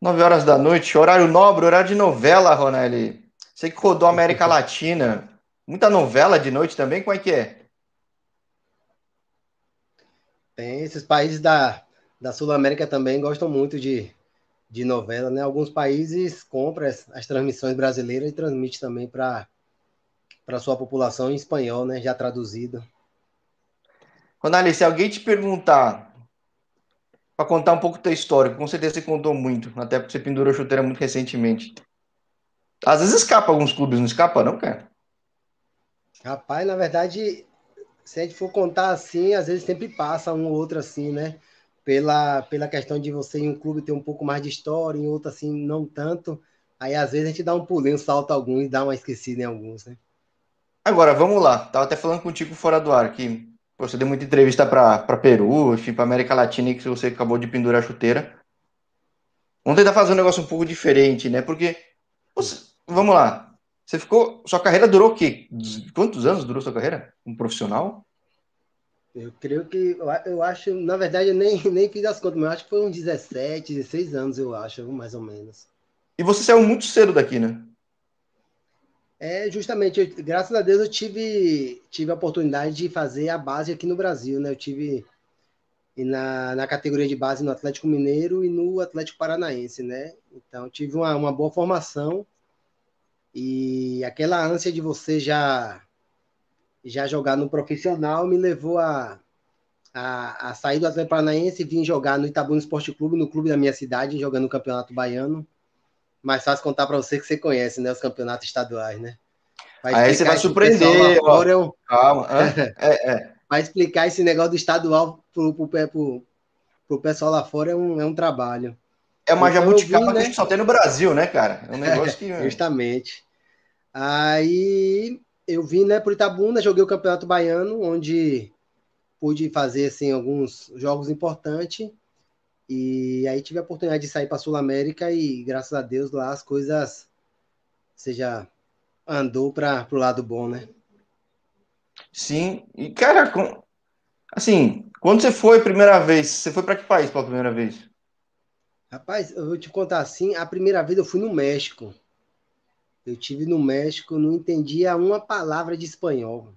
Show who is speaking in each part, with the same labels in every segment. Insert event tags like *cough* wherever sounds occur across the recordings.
Speaker 1: 9 horas da noite, horário nobre, horário de novela, Ronelli. Você que rodou América Latina. Muita novela de noite também, como é que é?
Speaker 2: Tem esses países da, da Sul-América também gostam muito de, de novela, né? Alguns países compram as, as transmissões brasileiras e transmite também para a sua população em espanhol, né? Já traduzido.
Speaker 1: Ronaldo, se alguém te perguntar para contar um pouco da história, com certeza você contou muito, até porque você pendurou chuteira muito recentemente. Às vezes escapa alguns clubes, não escapa não, cara?
Speaker 2: Rapaz, na verdade, se a gente for contar assim, às vezes sempre passa um ou outro assim, né? Pela, pela questão de você em um clube ter um pouco mais de história, em outro assim, não tanto. Aí às vezes a gente dá um pulinho, salta alguns e dá uma esquecida em alguns, né?
Speaker 1: Agora, vamos lá. Tava até falando contigo fora do ar, que você deu muita entrevista para Peru, enfim, para América Latina, que você acabou de pendurar a chuteira. Vamos tentar fazer um negócio um pouco diferente, né? Porque, você, vamos lá, você ficou, sua carreira durou o quê? Quantos anos durou sua carreira? Um profissional?
Speaker 2: Eu creio que, eu acho, na verdade, eu nem, nem fiz as contas, mas acho que foi uns 17, 16 anos, eu acho, mais ou menos.
Speaker 1: E você saiu muito cedo daqui, né?
Speaker 2: É, justamente, eu, graças a Deus eu tive, tive a oportunidade de fazer a base aqui no Brasil, né? Eu tive na, na categoria de base no Atlético Mineiro e no Atlético Paranaense, né? Então, tive uma, uma boa formação e aquela ânsia de você já já jogar no profissional me levou a, a, a sair do Atlético Paranaense e vir jogar no Itabuna Esporte Clube, no clube da minha cidade, jogando no Campeonato Baiano mais fácil contar para você que você conhece, né? Os campeonatos estaduais, né?
Speaker 1: Aí você vai surpreender.
Speaker 2: É um...
Speaker 1: Calma. *laughs* é, é.
Speaker 2: Vai explicar esse negócio do estadual pro, pro, pro, pro pessoal lá fora é um, é um trabalho.
Speaker 1: É uma então, jabuticaba vi, né? que a gente só tem no Brasil, né, cara? É um negócio que. *laughs*
Speaker 2: Justamente. Aí eu vim, né, pro Itabuna, joguei o Campeonato Baiano, onde pude fazer assim alguns jogos importantes. E aí tive a oportunidade de sair para Sul América e graças a Deus lá as coisas seja andou para o lado bom, né?
Speaker 1: Sim. E cara, com... assim, quando você foi a primeira vez, você foi para que país pela primeira vez?
Speaker 2: Rapaz, eu vou te contar assim, a primeira vez eu fui no México. Eu tive no México, não entendia uma palavra de espanhol.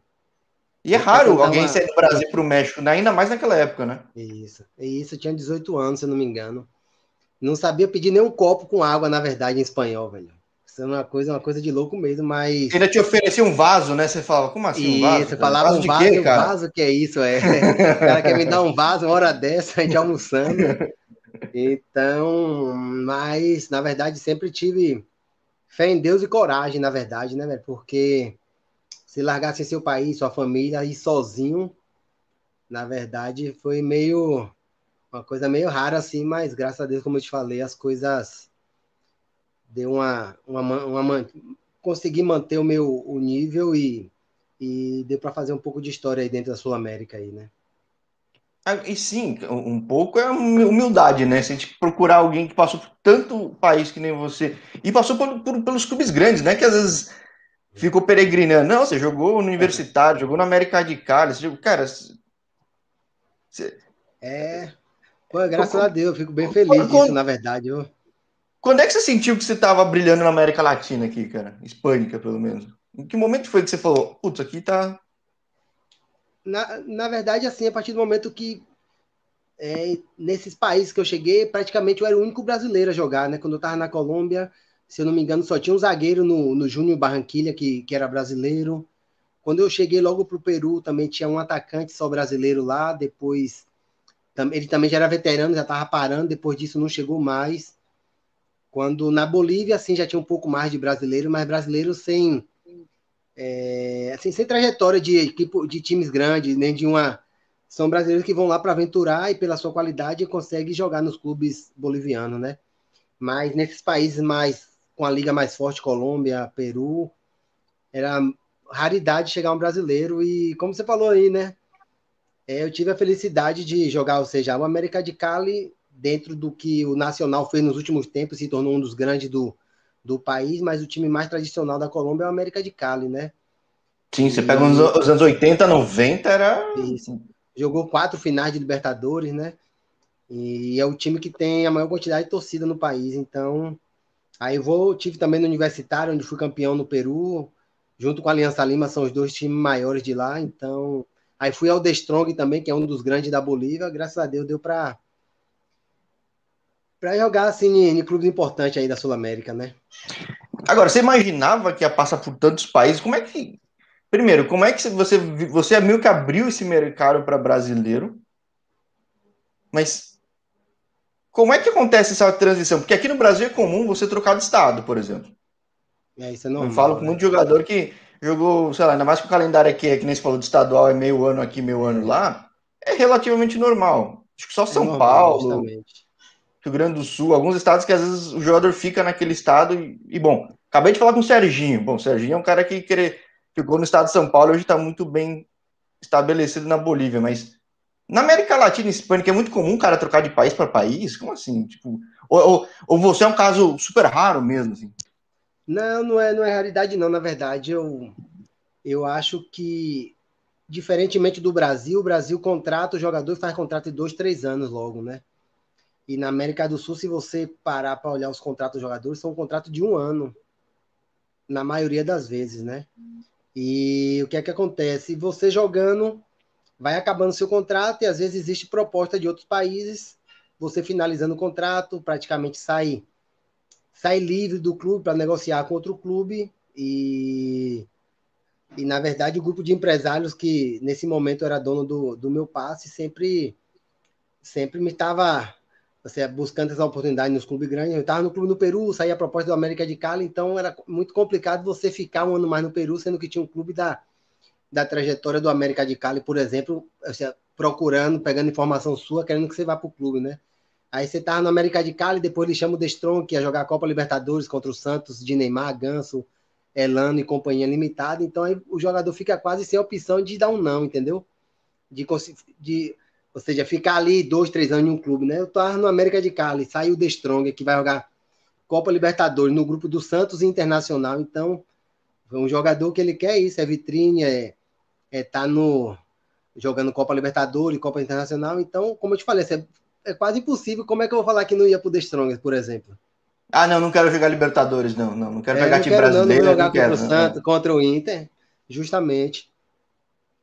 Speaker 1: E é raro tava... alguém sair do Brasil para o México, né? ainda mais naquela época, né?
Speaker 2: Isso, isso. Eu tinha 18 anos, se eu não me engano. Não sabia pedir nem um copo com água, na verdade, em espanhol, velho. Isso é uma coisa, uma coisa de louco mesmo, mas.
Speaker 1: Ainda te oferecia um vaso, né? Você falava, como assim? Um vaso?
Speaker 2: Você falava vaso um vaso, quê, cara? um vaso, que é isso, é. o cara quer me dar um vaso uma hora dessa, a gente almoçando. Então, mas, na verdade, sempre tive fé em Deus e coragem, na verdade, né, velho? Porque se largasse seu país, sua família, ir sozinho, na verdade, foi meio uma coisa meio rara assim, mas graças a Deus, como eu te falei, as coisas deu uma, uma, uma consegui manter o meu o nível e, e deu para fazer um pouco de história aí dentro da Sul América aí, né?
Speaker 1: Ah, e sim, um pouco é humildade, né? Se a gente procurar alguém que passou por tanto país que nem você e passou por, por, pelos clubes grandes, né? Que às vezes ficou peregrinando. Não, você jogou no Universitário, jogou no América de Cali, você jogou, cara.
Speaker 2: Você... É. Pô, graças a Deus, eu fico bem feliz quando, disso, na verdade. Eu...
Speaker 1: Quando é que você sentiu que você estava brilhando na América Latina aqui, cara? Hispânica, pelo menos. Em que momento foi que você falou, putz, aqui tá.
Speaker 2: Na, na verdade, assim, a partir do momento que é, nesses países que eu cheguei, praticamente eu era o único brasileiro a jogar, né? Quando eu estava na Colômbia, se eu não me engano, só tinha um zagueiro no, no Júnior Barranquilha, que, que era brasileiro. Quando eu cheguei logo para o Peru, também tinha um atacante só brasileiro lá. Depois, ele também já era veterano, já estava parando. Depois disso, não chegou mais. Quando na Bolívia, assim, já tinha um pouco mais de brasileiro, mas brasileiro sem, é, assim, sem trajetória de, de times grandes, nem de uma. São brasileiros que vão lá para aventurar e, pela sua qualidade, conseguem jogar nos clubes bolivianos, né? Mas nesses países mais com a liga mais forte, Colômbia, Peru, era raridade chegar um brasileiro e, como você falou aí, né? É, eu tive a felicidade de jogar, ou seja, o América de Cali, dentro do que o Nacional fez nos últimos tempos, se tornou um dos grandes do, do país, mas o time mais tradicional da Colômbia é o América de Cali, né?
Speaker 1: Sim, você e... pega os, os anos 80, 90, era.
Speaker 2: Isso. Jogou quatro finais de Libertadores, né? E é o time que tem a maior quantidade de torcida no país. Então, aí vou, tive também no Universitário, onde fui campeão no Peru, junto com a Aliança Lima, são os dois times maiores de lá. Então, aí fui ao The Strong também, que é um dos grandes da Bolívia. Graças a Deus deu para para jogar assim em, em clubes importantes aí da Sul América, né?
Speaker 1: Agora, você imaginava que ia passar por tantos países? Como é que Primeiro, como é que você você é meio que abriu esse mercado para brasileiro? Mas como é que acontece essa transição? Porque aqui no Brasil é comum você trocar de estado, por exemplo.
Speaker 2: É, isso é normal,
Speaker 1: Eu falo com né? muito jogador que jogou, sei lá, ainda mais que o calendário aqui, é que nem se falou de estadual, é meio ano aqui, meio ano lá, é relativamente normal. Acho que só é São normal, Paulo, justamente. Rio Grande do Sul, alguns estados que às vezes o jogador fica naquele estado e, e bom, acabei de falar com o Serginho. Bom, o Serginho é um cara que querer, ficou no estado de São Paulo, hoje está muito bem estabelecido na Bolívia, mas na América Latina e Hispânica é muito comum o cara trocar de país para país? Como assim? Tipo, ou, ou, ou, você é um caso super raro mesmo? Assim?
Speaker 2: Não, não é, não é raridade, não. Na verdade, eu, eu acho que, diferentemente do Brasil, o Brasil contrata o jogador e faz contrato de dois, três anos logo, né? E na América do Sul, se você parar para olhar os contratos dos jogadores, são um contrato de um ano, na maioria das vezes, né? E o que é que acontece? Você jogando vai acabando seu contrato e às vezes existe proposta de outros países, você finalizando o contrato, praticamente sai sai livre do clube para negociar com outro clube e e na verdade o grupo de empresários que nesse momento era dono do, do meu passe sempre sempre me estava você buscando essa oportunidade nos clubes grandes. Eu estava no clube no Peru, saía a proposta do América de Cali, então era muito complicado você ficar um ano mais no Peru, sendo que tinha um clube da, da trajetória do América de Cali, por exemplo, você, procurando, pegando informação sua, querendo que você vá para o clube, né? Aí você tava no América de Cali, depois ele chama o Destron, que ia jogar a Copa Libertadores contra o Santos, de Neymar, Ganso, Elano e companhia limitada. Então aí o jogador fica quase sem opção de dar um não, entendeu? De, de ou seja, ficar ali dois, três anos em um clube, né? Eu tava no América de Cali, saiu o The Strong, que vai jogar Copa Libertadores no grupo do Santos Internacional. Então, é um jogador que ele quer isso, é vitrine, é, é, tá no jogando Copa Libertadores, Copa Internacional. Então, como eu te falei, é, é quase impossível. Como é que eu vou falar que não ia pro The Strongest, por exemplo?
Speaker 1: Ah, não, não quero jogar Libertadores, não. Não, não quero é, pegar time brasileiro. Não,
Speaker 2: não jogar não contra quero, o Santos, não. contra o Inter, justamente.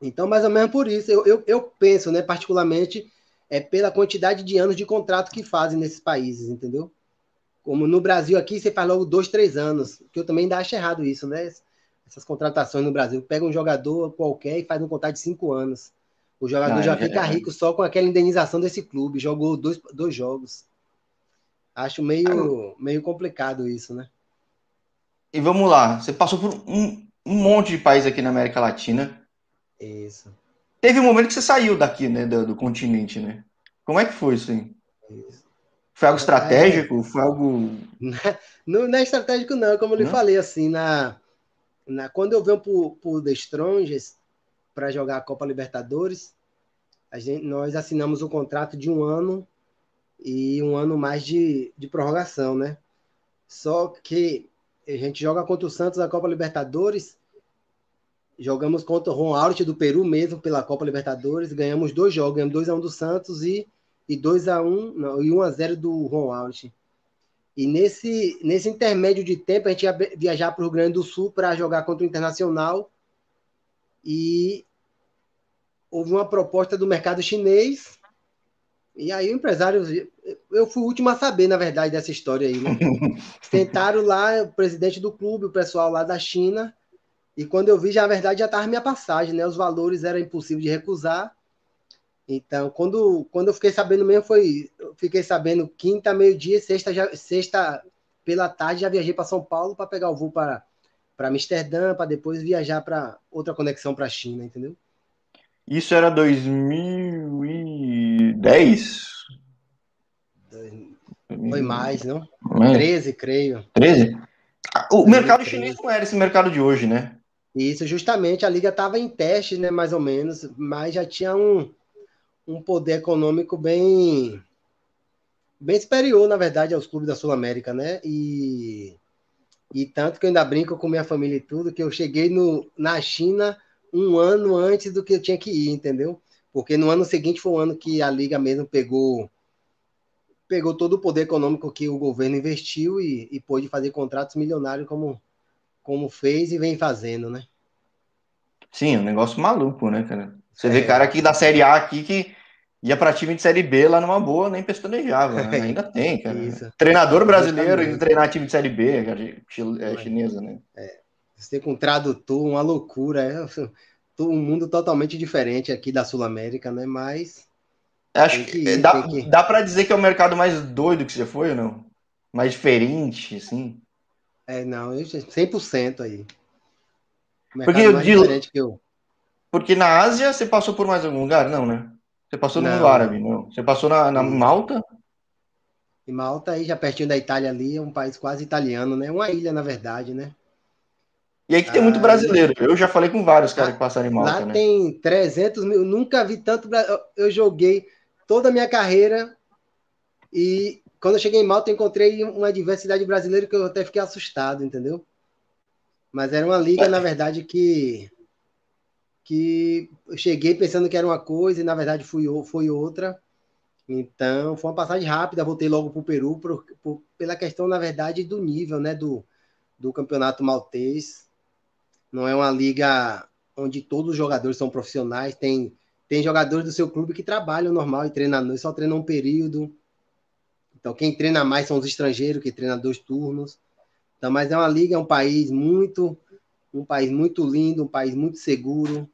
Speaker 2: Então, mais ou menos por isso, eu, eu, eu penso, né, particularmente, é pela quantidade de anos de contrato que fazem nesses países, entendeu? Como no Brasil aqui, você faz logo dois, três anos, que eu também ainda acho errado isso, né? Essas contratações no Brasil. Pega um jogador qualquer e faz um contrato de cinco anos. O jogador já é, fica rico só com aquela indenização desse clube. Jogou dois, dois jogos. Acho meio, meio complicado isso, né?
Speaker 1: E vamos lá. Você passou por um, um monte de países aqui na América Latina.
Speaker 2: Isso.
Speaker 1: Teve um momento que você saiu daqui, né? Do, do continente, né? Como é que foi isso aí? Isso. Foi algo estratégico? É... Foi algo. *laughs*
Speaker 2: Não, não é estratégico, não. Como eu lhe falei, assim, na na, quando eu venho para o The Strongest para jogar a Copa Libertadores, a gente, nós assinamos um contrato de um ano e um ano mais de, de prorrogação, né? Só que a gente joga contra o Santos na Copa Libertadores, jogamos contra o Ron do Peru mesmo pela Copa Libertadores, ganhamos dois jogos, ganhamos 2 a 1 um do Santos e, e 2 a 1 não, e 1 a 0 do Ron e nesse, nesse intermédio de tempo, a gente ia viajar para o Rio Grande do Sul para jogar contra o Internacional. E houve uma proposta do mercado chinês. E aí o empresário. Eu fui o último a saber, na verdade, dessa história aí. Né? *laughs* Sentaram lá o presidente do clube, o pessoal lá da China. E quando eu vi, já, na verdade, já estava minha passagem, né? Os valores eram impossíveis de recusar. Então, quando, quando eu fiquei sabendo mesmo, foi. Fiquei sabendo quinta, meio-dia, sexta, já, sexta pela tarde, já viajei para São Paulo para pegar o voo para Amsterdã, para depois viajar para outra conexão para a China, entendeu?
Speaker 1: Isso era 2010?
Speaker 2: Foi mais, não? Mais. 13, creio.
Speaker 1: 13? O 13, mercado 13. chinês não era esse mercado de hoje, né?
Speaker 2: Isso, justamente, a liga estava em teste, né, mais ou menos, mas já tinha um, um poder econômico bem bem superior, na verdade, aos clubes da Sul América, né? E, e tanto que eu ainda brinco com minha família e tudo, que eu cheguei no, na China um ano antes do que eu tinha que ir, entendeu? Porque no ano seguinte foi o ano que a liga mesmo pegou pegou todo o poder econômico que o governo investiu e, e pôde fazer contratos milionários como, como fez e vem fazendo, né?
Speaker 1: Sim, um negócio maluco, né, cara? Você é. vê cara aqui da Série A aqui que ia para time de Série B lá numa boa, nem pestanejava, né? *laughs* Ainda tem, cara. Isso. Treinador brasileiro indo treinar time de Série B, cara, é chinesa, né?
Speaker 2: É. Você com um tradutor, uma loucura, é um mundo totalmente diferente aqui da Sul-América, né? Mas
Speaker 1: Acho que, dá, que... dá para dizer que é o mercado mais doido que você foi ou não? Mais diferente, assim?
Speaker 2: É, não, 100% aí.
Speaker 1: Porque eu que eu... Porque na Ásia você passou por mais algum lugar? Não, né? Você passou no mundo árabe, não? Você passou na, na Malta?
Speaker 2: E Malta, aí já pertinho da Itália ali, é um país quase italiano, né? Uma ilha, na verdade, né?
Speaker 1: E aí que tem muito brasileiro. Eu já falei com vários caras que passaram em Malta,
Speaker 2: lá né? tem 300 mil. Nunca vi tanto. Eu joguei toda a minha carreira e quando eu cheguei em Malta encontrei uma diversidade brasileira que eu até fiquei assustado, entendeu? Mas era uma liga, na verdade, que que cheguei pensando que era uma coisa e na verdade fui, foi outra. Então, foi uma passagem rápida, voltei logo para o Peru por, por, pela questão, na verdade, do nível né, do, do campeonato maltês. Não é uma liga onde todos os jogadores são profissionais, tem, tem jogadores do seu clube que trabalham normal e treinam, só treinam um período. Então, quem treina mais são os estrangeiros, que treinam dois turnos. Então, mas é uma liga, é um país muito, um país muito lindo, um país muito seguro,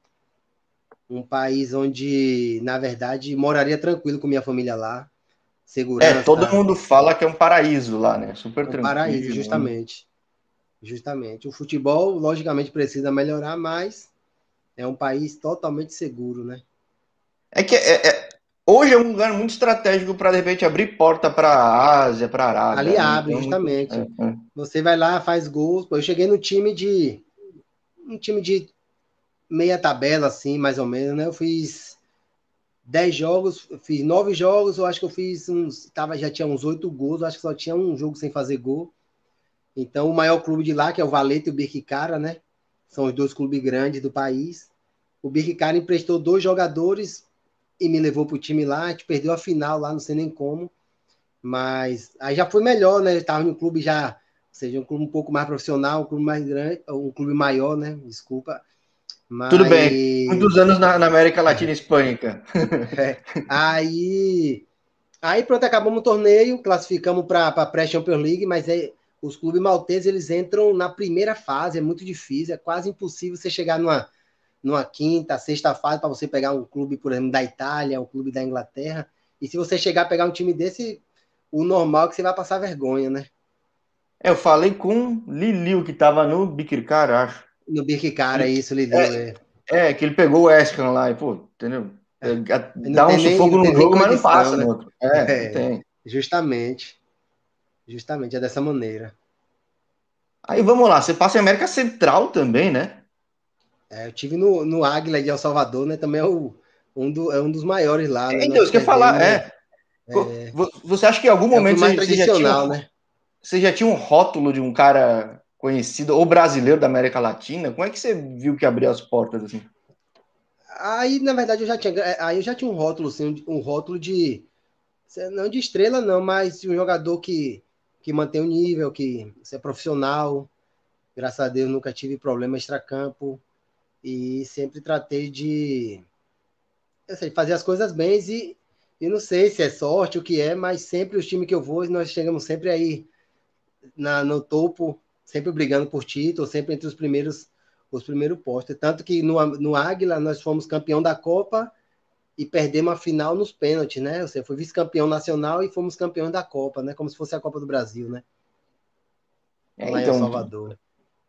Speaker 2: um país onde, na verdade, moraria tranquilo com minha família lá.
Speaker 1: Segurança. É, todo mundo fala que é um paraíso lá, né? Super um tranquilo.
Speaker 2: Paraíso, né? justamente. Justamente. O futebol, logicamente, precisa melhorar, mas é um país totalmente seguro, né?
Speaker 1: É que é, é, hoje é um lugar muito estratégico para, de repente, abrir porta para a Ásia, para a Arábia.
Speaker 2: Ali né? abre, então, justamente. É, é, Você vai lá, faz gols. Eu cheguei no time de. Um time de meia tabela, assim, mais ou menos, né? Eu fiz 10 jogos, fiz 9 jogos, eu acho que eu fiz uns. Tava, já tinha uns 8 gols, eu acho que só tinha um jogo sem fazer gol. Então, o maior clube de lá, que é o Valete e o Birquicara, né? São os dois clubes grandes do país. O Birquicara emprestou dois jogadores e me levou para o time lá. A gente perdeu a final lá, não sei nem como. Mas aí já foi melhor, né? Estava no clube já, ou seja, um clube um pouco mais profissional, um clube mais grande, um clube maior, né? Desculpa.
Speaker 1: Mas... Tudo bem. Muitos anos na, na América Latina e Espanha,
Speaker 2: é. Aí, aí pronto, acabamos o torneio, classificamos para a pré-Champions League, mas é, os clubes malteses eles entram na primeira fase, é muito difícil, é quase impossível você chegar numa, numa quinta, sexta fase para você pegar um clube, por exemplo, da Itália, um clube da Inglaterra. E se você chegar a pegar um time desse, o normal é que você vai passar vergonha, né?
Speaker 1: É, eu falei com Liliu, que estava no Bikirkar, acho.
Speaker 2: No Birkikara, isso, Liliu.
Speaker 1: É, é, é, que ele pegou o Escan lá e, pô, entendeu? É, dá um sufoco no jogo, mas não passa né? no outro. É,
Speaker 2: é tem. Justamente. Justamente, é dessa maneira.
Speaker 1: Aí vamos lá, você passa em América Central também, né?
Speaker 2: É, eu tive no, no Águila de El Salvador, né? Também é, o, um, do, é um dos maiores lá.
Speaker 1: Né? Então, isso que eu falar, é. é. Você acha que em algum é momento
Speaker 2: você, você, já tinha,
Speaker 1: né? você já tinha um rótulo de um cara conhecido, ou brasileiro da América Latina? Como é que você viu que abriu as portas assim?
Speaker 2: Aí, na verdade, eu já tinha, aí eu já tinha um rótulo, assim, um rótulo de não de estrela não, mas um jogador que que mantém o nível, que é profissional. Graças a Deus nunca tive problema extracampo e sempre tratei de sei, fazer as coisas bem e, e não sei se é sorte o que é, mas sempre os times que eu vou, nós chegamos sempre aí na, no topo sempre brigando por título, sempre entre os primeiros os primeiros postos. Tanto que no, no Águila nós fomos campeão da Copa e perdemos a final nos pênaltis, né? Você foi vice-campeão nacional e fomos campeões da Copa, né? Como se fosse a Copa do Brasil, né?
Speaker 1: É, Lá então, em Salvador.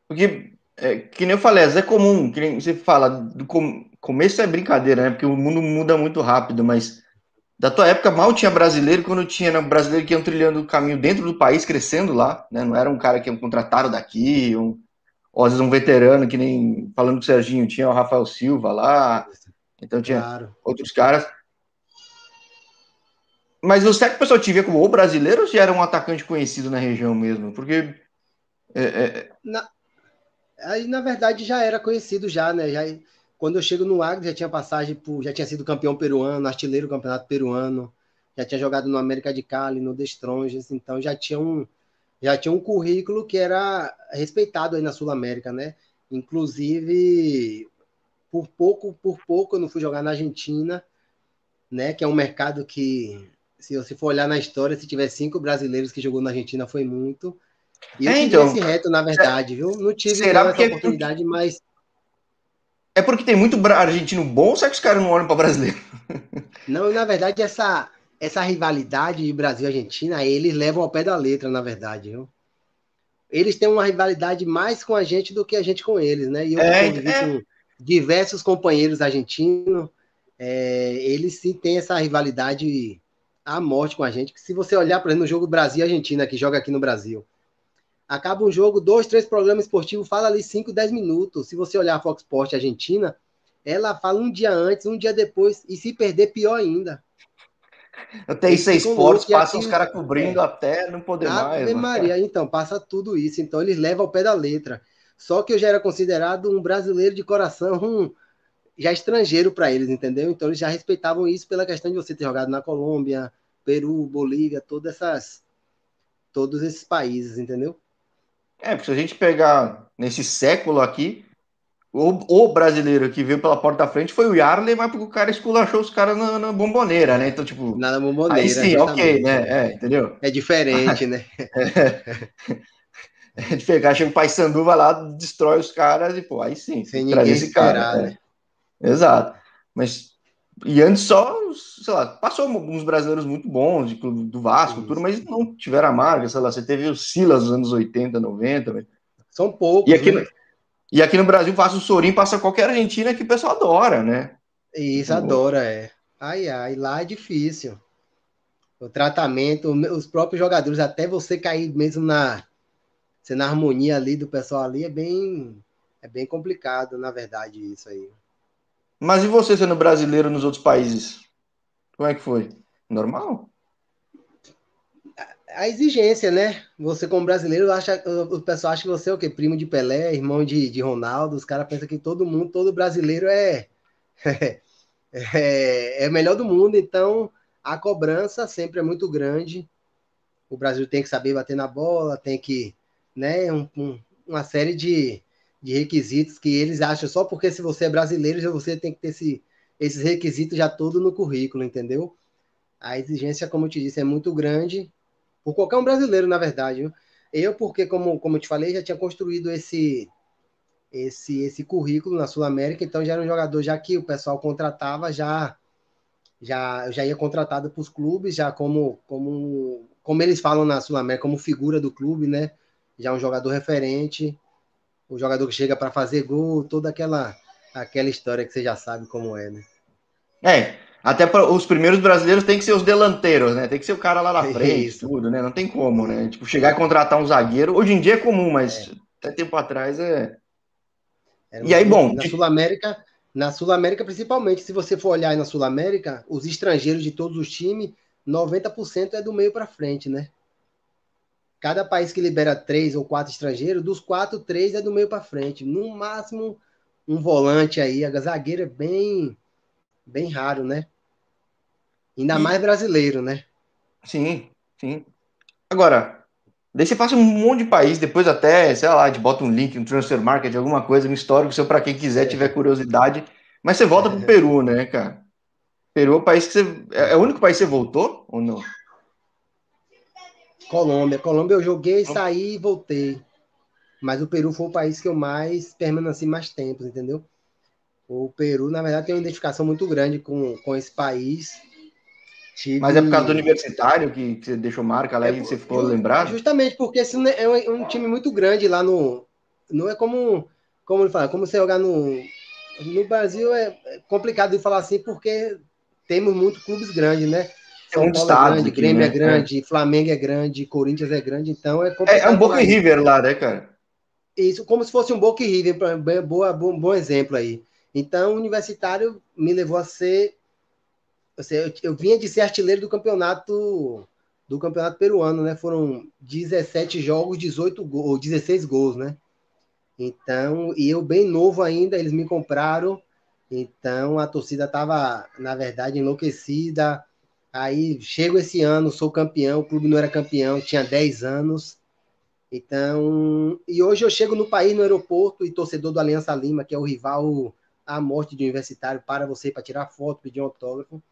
Speaker 1: Porque, é, que nem eu falei, é comum, que nem você fala, do com, começo é brincadeira, né? Porque o mundo muda muito rápido, mas da tua época mal tinha brasileiro, quando tinha né, brasileiro que iam trilhando o caminho dentro do país, crescendo lá, né? Não era um cara que iam contrataram daqui, um, ou às vezes um veterano, que nem falando com o Serginho, tinha o Rafael Silva lá, então tinha claro. outros caras. Mas você acha que o pessoal te via como o brasileiro ou se era um atacante conhecido na região mesmo? Porque.
Speaker 2: É, é... Na... Aí, na verdade, já era conhecido já, né? Já quando eu chego no Agro, já tinha passagem por, já tinha sido campeão peruano, artilheiro do campeonato peruano, já tinha jogado no América de Cali, no The Strongest, então já tinha um, já tinha um currículo que era respeitado aí na Sul América, né? Inclusive, por pouco, por pouco eu não fui jogar na Argentina, né? Que é um mercado que, se você for olhar na história, se tiver cinco brasileiros que jogou na Argentina, foi muito. E eu é, então, esse reto, na verdade, viu? Não tive será essa oportunidade, é mas.
Speaker 1: É porque tem muito argentino bom, ou será que os caras não olham para brasileiro? *laughs*
Speaker 2: Não, na verdade, essa, essa rivalidade de Brasil e Argentina, eles levam ao pé da letra, na verdade, viu? Eles têm uma rivalidade mais com a gente do que a gente com eles, né? E eu é, convivi é. com diversos companheiros argentinos, é, eles sim têm essa rivalidade à morte com a gente. Que se você olhar, por exemplo, no jogo Brasil-Argentina, que joga aqui no Brasil, acaba um jogo, dois, três programas esportivos, fala ali 5, 10 minutos. Se você olhar a Fox Sport Argentina, ela fala um dia antes, um dia depois, e se perder, pior ainda.
Speaker 1: Até isso é esportes, passa os caras cobrindo é. até não poder mais.
Speaker 2: Maria, então, passa tudo isso. Então, eles levam ao pé da letra. Só que eu já era considerado um brasileiro de coração, um, já estrangeiro para eles, entendeu? Então, eles já respeitavam isso pela questão de você ter jogado na Colômbia, Peru, Bolívia, todas essas, todos esses países, entendeu?
Speaker 1: É, porque se a gente pegar nesse século aqui, o, o, brasileiro que veio pela porta da frente foi o Yarley, mas porque o cara esculachou os caras na, na, bomboneira, né? Então, tipo.
Speaker 2: Na bomboneira. Aí
Speaker 1: sim, ok, né? É, entendeu?
Speaker 2: É diferente, né? *laughs*
Speaker 1: é, é de pegar, chega o Pai Sandu, vai lá, destrói os caras e, pô, aí sim.
Speaker 2: Sem ninguém esse esperar, cara, né?
Speaker 1: É. Exato. Mas. E antes só, sei lá, passou alguns brasileiros muito bons, de, do Vasco, tudo, mas não tiveram a marca, sei lá, você teve o Silas nos anos 80, 90.
Speaker 2: São poucos.
Speaker 1: E aqui, né? E aqui no Brasil passa o Sorim, passa qualquer Argentina que o pessoal adora, né?
Speaker 2: Isso, adora, é. Ai, ai, lá é difícil. O tratamento, os próprios jogadores, até você cair mesmo na, na harmonia ali do pessoal ali, é bem, é bem complicado, na verdade, isso aí.
Speaker 1: Mas e você sendo brasileiro nos outros países? Como é que foi? Normal?
Speaker 2: a exigência, né? Você, como brasileiro, acha, o pessoal acha que você é o quê? Primo de Pelé, irmão de, de Ronaldo. Os caras pensam que todo mundo, todo brasileiro é, *laughs* é, é melhor do mundo. Então, a cobrança sempre é muito grande. O Brasil tem que saber bater na bola, tem que, né? Um, um, uma série de, de requisitos que eles acham só porque se você é brasileiro, já você tem que ter esse, esses requisitos já todo no currículo, entendeu? A exigência, como eu te disse, é muito grande por qualquer um brasileiro, na verdade. Eu, porque, como, como eu te falei, já tinha construído esse, esse, esse currículo na Sul América, então já era um jogador, já que o pessoal contratava, já já, já ia contratado para os clubes, já como, como, como eles falam na Sul América, como figura do clube, né? Já um jogador referente, o jogador que chega para fazer gol, toda aquela, aquela história que você já sabe como é, né?
Speaker 1: É, até para os primeiros brasileiros tem que ser os delanteiros, né? Tem que ser o cara lá na *laughs* frente, Isso. tudo, né? Não tem como, né? Tipo, chegar e contratar um zagueiro. Hoje em dia é comum, mas é. até tempo atrás é.
Speaker 2: E aí, bom. Na Sul América, na Sul América, principalmente, se você for olhar aí na Sul América, os estrangeiros de todos os times, 90% é do meio para frente, né? Cada país que libera três ou quatro estrangeiros, dos quatro, três é do meio para frente. No máximo, um volante aí. A zagueira é bem, bem raro, né? Ainda e... mais brasileiro, né?
Speaker 1: Sim, sim. Agora, daí você passa um monte de país, depois até, sei lá, de bota um link, um transfer market, alguma coisa, um histórico seu para quem quiser, é. tiver curiosidade. Mas você volta pro Peru, né, cara? Peru é o país que você. É, é o único país que você voltou ou não?
Speaker 2: Colômbia. Colômbia eu joguei, saí e voltei. Mas o Peru foi o país que eu mais permaneci mais tempo, entendeu? O Peru, na verdade, tem uma identificação muito grande com, com esse país.
Speaker 1: Tive... Mas é por causa do universitário que, que você deixou marca lá é, e você ficou lembrado?
Speaker 2: Justamente porque esse é um, um, time muito grande lá no. Não é como. Como ele fala, como você jogar no. No Brasil é complicado de falar assim, porque temos muitos clubes grandes, né?
Speaker 1: É um é grande,
Speaker 2: aqui, Grêmio né? é grande, é. Flamengo é grande, Corinthians é grande, então é.
Speaker 1: É, é um Boca River lá, né, cara?
Speaker 2: Isso, como se fosse um Boca River, boa, bom, bom exemplo aí. Então, o universitário me levou a ser. Eu, eu vinha de ser artilheiro do campeonato do campeonato peruano, né? Foram 17 jogos, 18 gols, 16 gols, né? Então, e eu bem novo ainda, eles me compraram. Então, a torcida estava, na verdade, enlouquecida. Aí chego esse ano, sou campeão, o clube não era campeão, tinha 10 anos. Então, e hoje eu chego no país, no aeroporto, e torcedor do Aliança Lima, que é o rival à morte de universitário, para você para tirar foto, pedir um autógrafo.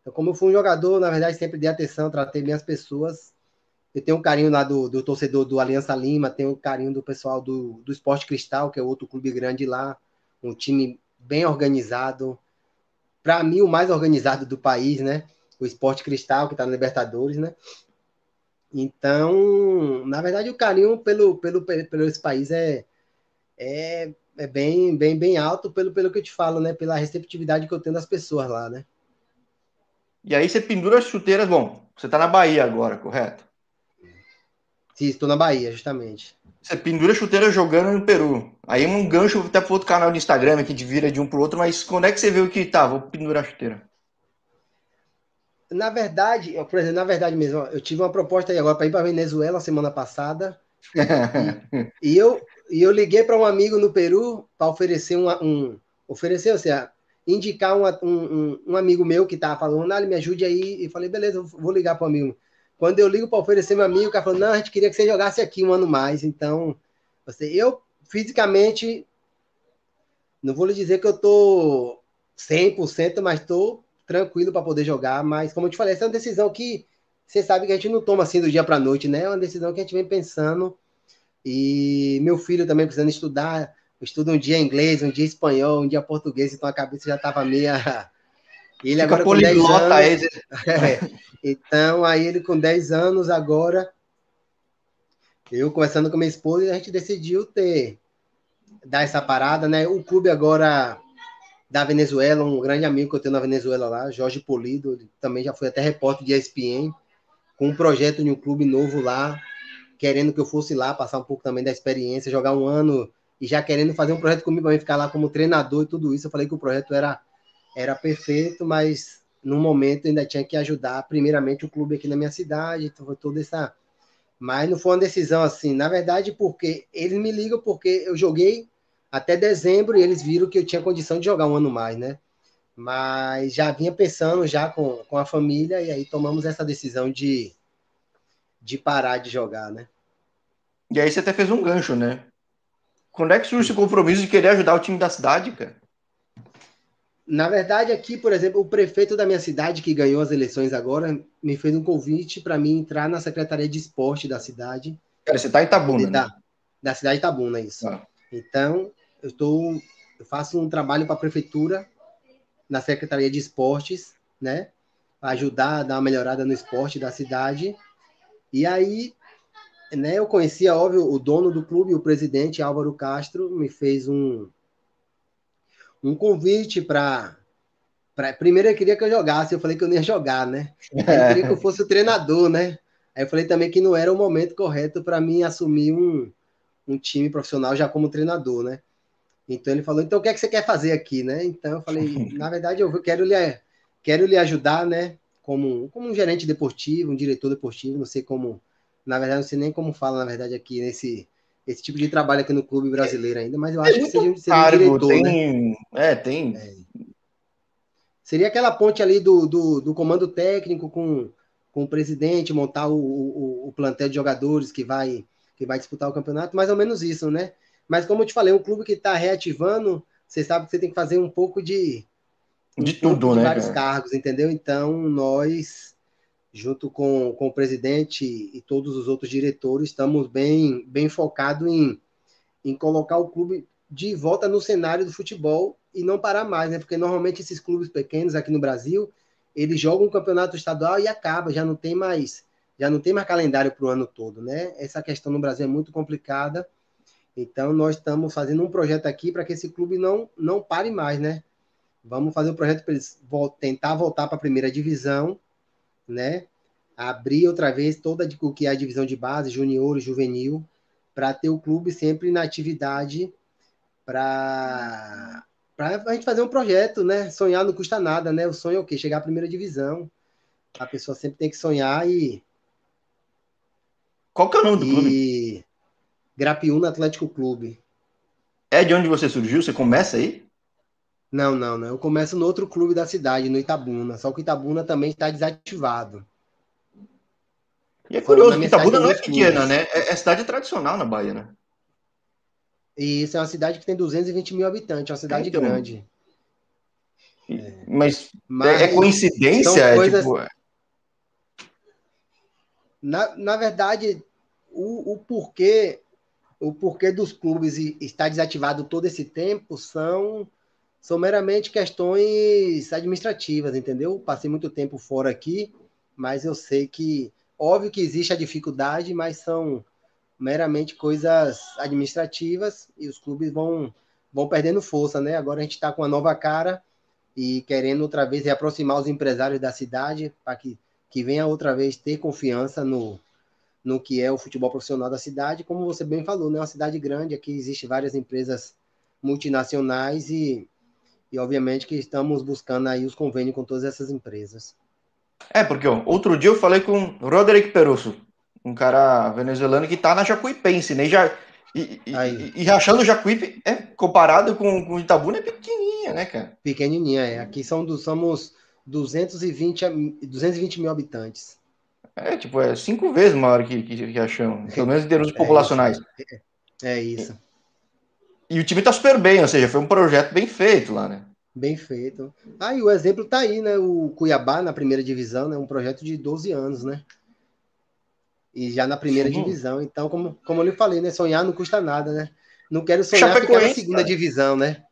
Speaker 2: Então, como eu fui um jogador, na verdade, sempre dei atenção, tratei bem as pessoas. Eu tenho um carinho lá do, do torcedor do Aliança Lima, tenho um carinho do pessoal do, do Esporte Cristal, que é outro clube grande lá, um time bem organizado. Para mim, o mais organizado do país, né? O Esporte Cristal, que está na Libertadores, né? Então, na verdade, o carinho pelo, pelo, pelo esse país é, é, é bem, bem, bem alto pelo, pelo que eu te falo, né? Pela receptividade que eu tenho das pessoas lá, né?
Speaker 1: E aí você pendura as chuteiras, bom, você está na Bahia agora, correto?
Speaker 2: Sim, estou na Bahia, justamente.
Speaker 1: Você pendura chuteira jogando no Peru. Aí um gancho até para outro canal de Instagram que a gente vira de um para o outro, mas quando é que você viu que tá, vou pendurar a chuteira?
Speaker 2: Na verdade, por exemplo, na verdade mesmo, eu tive uma proposta aí agora para ir para Venezuela semana passada. e, *laughs* e, eu, e eu liguei para um amigo no Peru para oferecer um, um oferecer, ou seja, indicar um, um, um amigo meu que estava falando, ah, me ajude aí. E falei, beleza, vou ligar para o amigo. Quando eu ligo para oferecer meu amigo, o cara falou, não, a gente queria que você jogasse aqui um ano mais. Então, você, eu fisicamente, não vou lhe dizer que eu tô 100%, mas estou tranquilo para poder jogar. Mas, como eu te falei, essa é uma decisão que você sabe que a gente não toma assim do dia para a noite, né? É uma decisão que a gente vem pensando. E meu filho também precisando estudar, estuda um dia inglês, um dia espanhol, um dia português, então a cabeça já estava meia. *laughs* Ele Fica agora com 10 anos. *laughs* É, então, aí ele com 10 anos agora, eu conversando com minha esposa, a gente decidiu ter dar essa parada, né? O clube agora da Venezuela, um grande amigo que eu tenho na Venezuela lá, Jorge Polido, também já foi até repórter de ESPN, com um projeto de um clube novo lá, querendo que eu fosse lá, passar um pouco também da experiência, jogar um ano e já querendo fazer um projeto comigo para ficar lá como treinador e tudo isso. Eu falei que o projeto era, era perfeito, mas no momento ainda tinha que ajudar, primeiramente, o clube aqui na minha cidade, então toda essa. Mas não foi uma decisão assim, na verdade, porque eles me ligam porque eu joguei até dezembro e eles viram que eu tinha condição de jogar um ano mais, né? Mas já vinha pensando já com, com a família e aí tomamos essa decisão de, de parar de jogar, né?
Speaker 1: E aí você até fez um gancho, né? Quando é que surge esse compromisso de querer ajudar o time da cidade, cara?
Speaker 2: Na verdade, aqui, por exemplo, o prefeito da minha cidade, que ganhou as eleições agora, me fez um convite para mim entrar na Secretaria de Esporte da cidade.
Speaker 1: Cara, você está em Itabuna,
Speaker 2: da, né? da cidade de Itabuna, isso. Ah. Então, eu estou, eu faço um trabalho para a prefeitura na Secretaria de Esportes, né? Ajudar dar uma melhorada no esporte da cidade. E aí, né, eu conhecia, óbvio, o dono do clube, o presidente Álvaro Castro, me fez um, um convite para. Primeiro ele queria que eu jogasse, eu falei que eu não ia jogar, né? Ele queria que eu fosse o treinador, né? Aí eu falei também que não era o momento correto para mim assumir um, um time profissional já como treinador, né? Então ele falou, então o que é que você quer fazer aqui, né? Então eu falei, *laughs* na verdade eu quero lhe, quero lhe ajudar, né? Como, como um gerente deportivo, um diretor deportivo, não sei como, na verdade não sei nem como fala, na verdade, aqui nesse esse tipo de trabalho aqui no clube brasileiro ainda, mas eu acho que seria, seria um diretor,
Speaker 1: tem, né? É, tem. É.
Speaker 2: Seria aquela ponte ali do, do, do, comando técnico com, com o presidente, montar o, o, o plantel de jogadores que vai, que vai disputar o campeonato, mais ou menos isso, né? Mas como eu te falei, um clube que está reativando, você sabe que você tem que fazer um pouco de.
Speaker 1: Um de tudo, de né?
Speaker 2: Vários cara? cargos, entendeu? Então, nós, junto com, com o presidente e todos os outros diretores, estamos bem, bem focados em, em colocar o clube de volta no cenário do futebol e não parar mais, né? Porque normalmente esses clubes pequenos aqui no Brasil, eles jogam um campeonato estadual e acaba, já não tem mais, já não tem mais calendário para o ano todo, né? Essa questão no Brasil é muito complicada então, nós estamos fazendo um projeto aqui para que esse clube não, não pare mais, né? Vamos fazer um projeto para eles tentar voltar para a primeira divisão, né? Abrir outra vez toda o que é a divisão de base, junior, juvenil, para ter o clube sempre na atividade, para a gente fazer um projeto, né? Sonhar não custa nada, né? O sonho é o quê? Chegar à primeira divisão. A pessoa sempre tem que sonhar e.
Speaker 1: Qual que é o nome do e... clube?
Speaker 2: Grapiúna Atlético Clube.
Speaker 1: É de onde você surgiu? Você começa aí?
Speaker 2: Não, não, não. Eu começo no outro clube da cidade, no Itabuna. Só que o Itabuna também está desativado.
Speaker 1: E é curioso, que Itabuna não é pequena, né? É, é cidade tradicional na Bahia, né?
Speaker 2: E isso é uma cidade que tem 220 mil habitantes, é uma cidade então, grande.
Speaker 1: Mas, Mas, é coincidência? É coisas... Tipo...
Speaker 2: Na, na verdade, o, o porquê o porquê dos clubes estar desativado todo esse tempo são são meramente questões administrativas, entendeu? Passei muito tempo fora aqui, mas eu sei que óbvio que existe a dificuldade, mas são meramente coisas administrativas e os clubes vão vão perdendo força, né? Agora a gente está com a nova cara e querendo outra vez reaproximar os empresários da cidade para que, que venha outra vez ter confiança no, no que é o futebol profissional da cidade. Como você bem falou, né? É uma cidade grande, aqui existe várias empresas multinacionais e, e obviamente que estamos buscando aí os convênios com todas essas empresas.
Speaker 1: É, porque ó, outro dia eu falei com Roderick Perusso, um cara venezuelano que está na Jacuipense, né? Já, e, e, e, Rachando Jacuípe, é, comparado com, com Itabuna, é pequenininha, né, cara?
Speaker 2: Pequenininha, é. Aqui são somos 220, 220 mil habitantes.
Speaker 1: É, tipo, é cinco vezes maior que, que, que Riachão, pelo menos em termos é populacionais.
Speaker 2: Isso. É, é isso.
Speaker 1: E, e o time tá super bem, ou seja, foi um projeto bem feito lá, né?
Speaker 2: Bem feito. Ah, e o exemplo tá aí, né? O Cuiabá na primeira divisão, né? Um projeto de 12 anos, né? E já na primeira Sim. divisão. Então, como, como eu lhe falei, né? Sonhar não custa nada, né? Não quero sonhar ficar na segunda cara. divisão, né?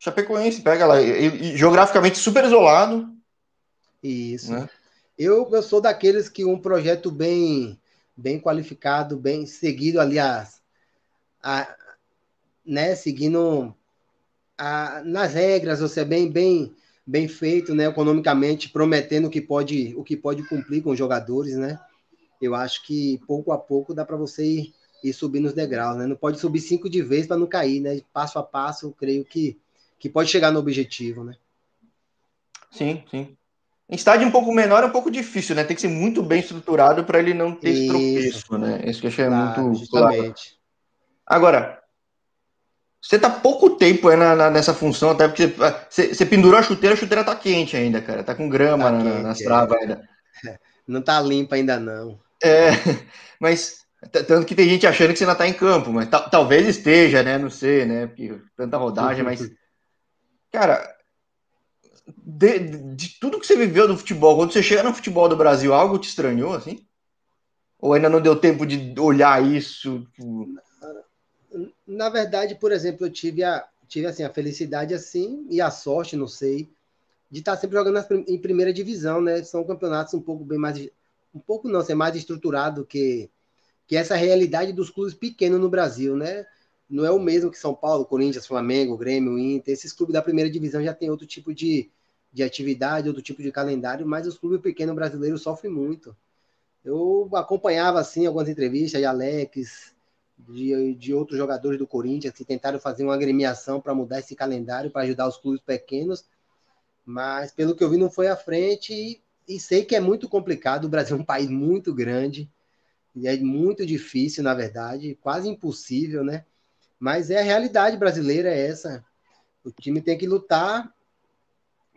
Speaker 1: Chapecoense, pega lá. E, e, geograficamente super isolado.
Speaker 2: Isso. Né? Eu, eu sou daqueles que um projeto bem bem qualificado, bem seguido, aliás, a, né, seguindo a, nas regras, você é bem bem bem feito, né, economicamente, prometendo o que pode o que pode cumprir com os jogadores, né? eu acho que pouco a pouco dá para você ir, ir subindo os degraus, né? Não pode subir cinco de vez para não cair, né? Passo a passo, eu creio que, que pode chegar no objetivo, né?
Speaker 1: Sim, sim. Em estádio um pouco menor é um pouco difícil, né? Tem que ser muito bem estruturado para ele não ter Isso. tropeço, né? Isso que eu achei muito justamente. Claro. Agora, você tá pouco tempo aí na, na, nessa função, até porque você, você, pendurou a chuteira, a chuteira tá quente ainda, cara. Tá com grama tá na, quente, nas travas é. ainda. *laughs*
Speaker 2: Não tá limpa ainda não.
Speaker 1: É, *laughs* mas tanto que tem gente achando que você ainda está em campo, mas talvez esteja, né? Não sei, né? Porque tanta rodagem, mas. *laughs* Cara, de, de, tudo que você viveu no futebol, quando você chega no futebol do Brasil, algo te estranhou, assim? Ou ainda não deu tempo de olhar isso?
Speaker 2: Na verdade, por exemplo, eu tive a, tive assim, a felicidade assim e a sorte, não sei, de estar sempre jogando em primeira divisão, né? São campeonatos um pouco bem mais um pouco não, ser mais estruturado que, que essa realidade dos clubes pequenos no Brasil, né? Não é o mesmo que São Paulo, Corinthians, Flamengo, Grêmio, Inter. Esses clubes da primeira divisão já tem outro tipo de, de atividade, outro tipo de calendário, mas os clubes pequenos brasileiros sofrem muito. Eu acompanhava, assim, algumas entrevistas de Alex, de, de outros jogadores do Corinthians que tentaram fazer uma agremiação para mudar esse calendário, para ajudar os clubes pequenos, mas pelo que eu vi não foi à frente e e sei que é muito complicado. O Brasil é um país muito grande e é muito difícil, na verdade, quase impossível, né? Mas é a realidade brasileira é essa. O time tem que lutar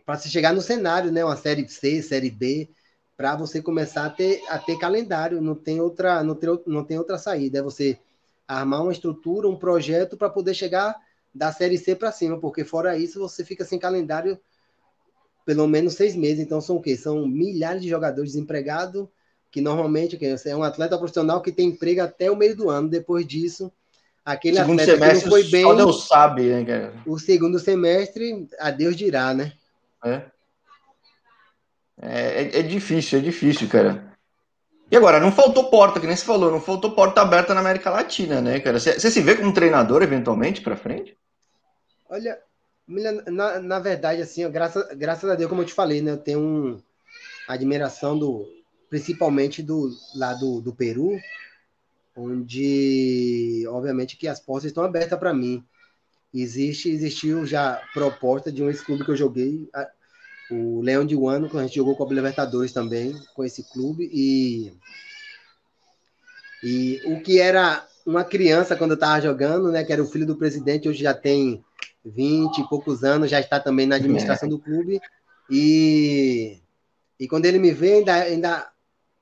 Speaker 2: para se chegar no cenário, né? Uma série C, série B, para você começar a ter, a ter calendário. Não tem outra, não tem, não tem outra saída. É você armar uma estrutura, um projeto para poder chegar da série C para cima, porque fora isso você fica sem calendário pelo menos seis meses. Então, são o quê? São milhares de jogadores desempregados, que normalmente é um atleta profissional que tem emprego até o meio do ano. Depois disso, aquele
Speaker 1: segundo atleta semestre, que não foi bem. Só Deus sabe, né, cara?
Speaker 2: O segundo semestre, a Deus dirá, né?
Speaker 1: É. É, é, é difícil, é difícil, cara. E agora, não faltou porta, que nem você falou, não faltou porta aberta na América Latina, né, cara? Você, se vê como treinador eventualmente para frente?
Speaker 2: Olha, na, na verdade, assim, graças, graças a Deus, como eu te falei, né? Eu tenho um, admiração do, principalmente do lá do, do Peru, onde, obviamente, que as portas estão abertas para mim. Existe, existiu já proposta de um ex-clube que eu joguei, a, o Leão de Wano, que a gente jogou com a Libertadores também, com esse clube, e, e o que era uma criança quando eu estava jogando, né, que era o filho do presidente, hoje já tem 20 e poucos anos, já está também na administração é. do clube. E, e quando ele me vê, ainda, ainda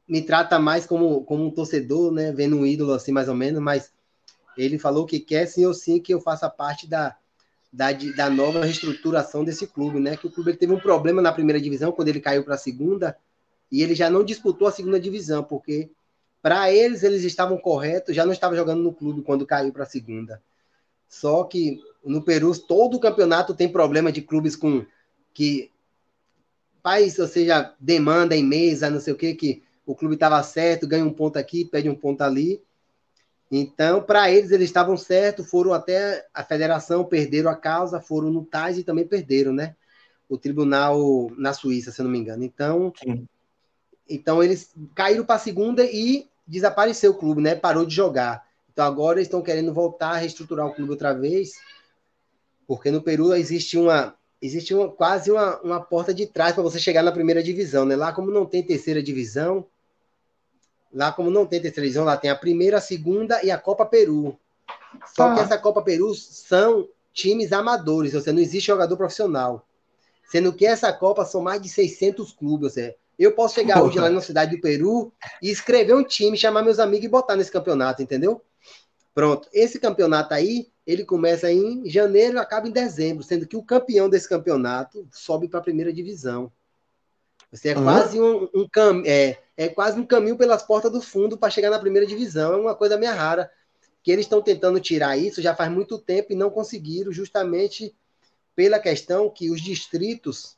Speaker 2: me trata mais como, como um torcedor, né? Vendo um ídolo assim, mais ou menos, mas ele falou que quer sim ou sim que eu faça parte da, da, da nova reestruturação desse clube, né? Que o clube teve um problema na primeira divisão quando ele caiu para a segunda e ele já não disputou a segunda divisão, porque para eles eles estavam corretos, já não estava jogando no clube quando caiu para a segunda. Só que no Peru todo o campeonato tem problema de clubes com que faz, ou seja, demanda em mesa, não sei o que, que o clube estava certo, ganha um ponto aqui, pede um ponto ali. Então, para eles, eles estavam certos, foram até a federação, perderam a causa, foram no TAS e também perderam, né? O tribunal na Suíça, se eu não me engano. Então, Sim. então eles caíram para a segunda e desapareceu o clube, né? Parou de jogar. Então, agora eles estão querendo voltar a reestruturar o clube outra vez, porque no Peru existe uma existe uma, quase uma, uma porta de trás para você chegar na primeira divisão, né? Lá, como não tem terceira divisão, Lá, como não tem terceira divisão, lá tem a primeira, a segunda e a Copa Peru. Só ah. que essa Copa Peru são times amadores, ou seja, não existe jogador profissional. Sendo que essa Copa são mais de 600 clubes, ou seja, eu posso chegar Porra. hoje lá na cidade do Peru e escrever um time, chamar meus amigos e botar nesse campeonato, entendeu? Pronto. Esse campeonato aí, ele começa em janeiro e acaba em dezembro, sendo que o campeão desse campeonato sobe para a primeira divisão. Você é uhum. quase um, um cam... é, é quase um caminho pelas portas do fundo para chegar na primeira divisão. É uma coisa meio rara. Que eles estão tentando tirar isso já faz muito tempo e não conseguiram, justamente pela questão que os distritos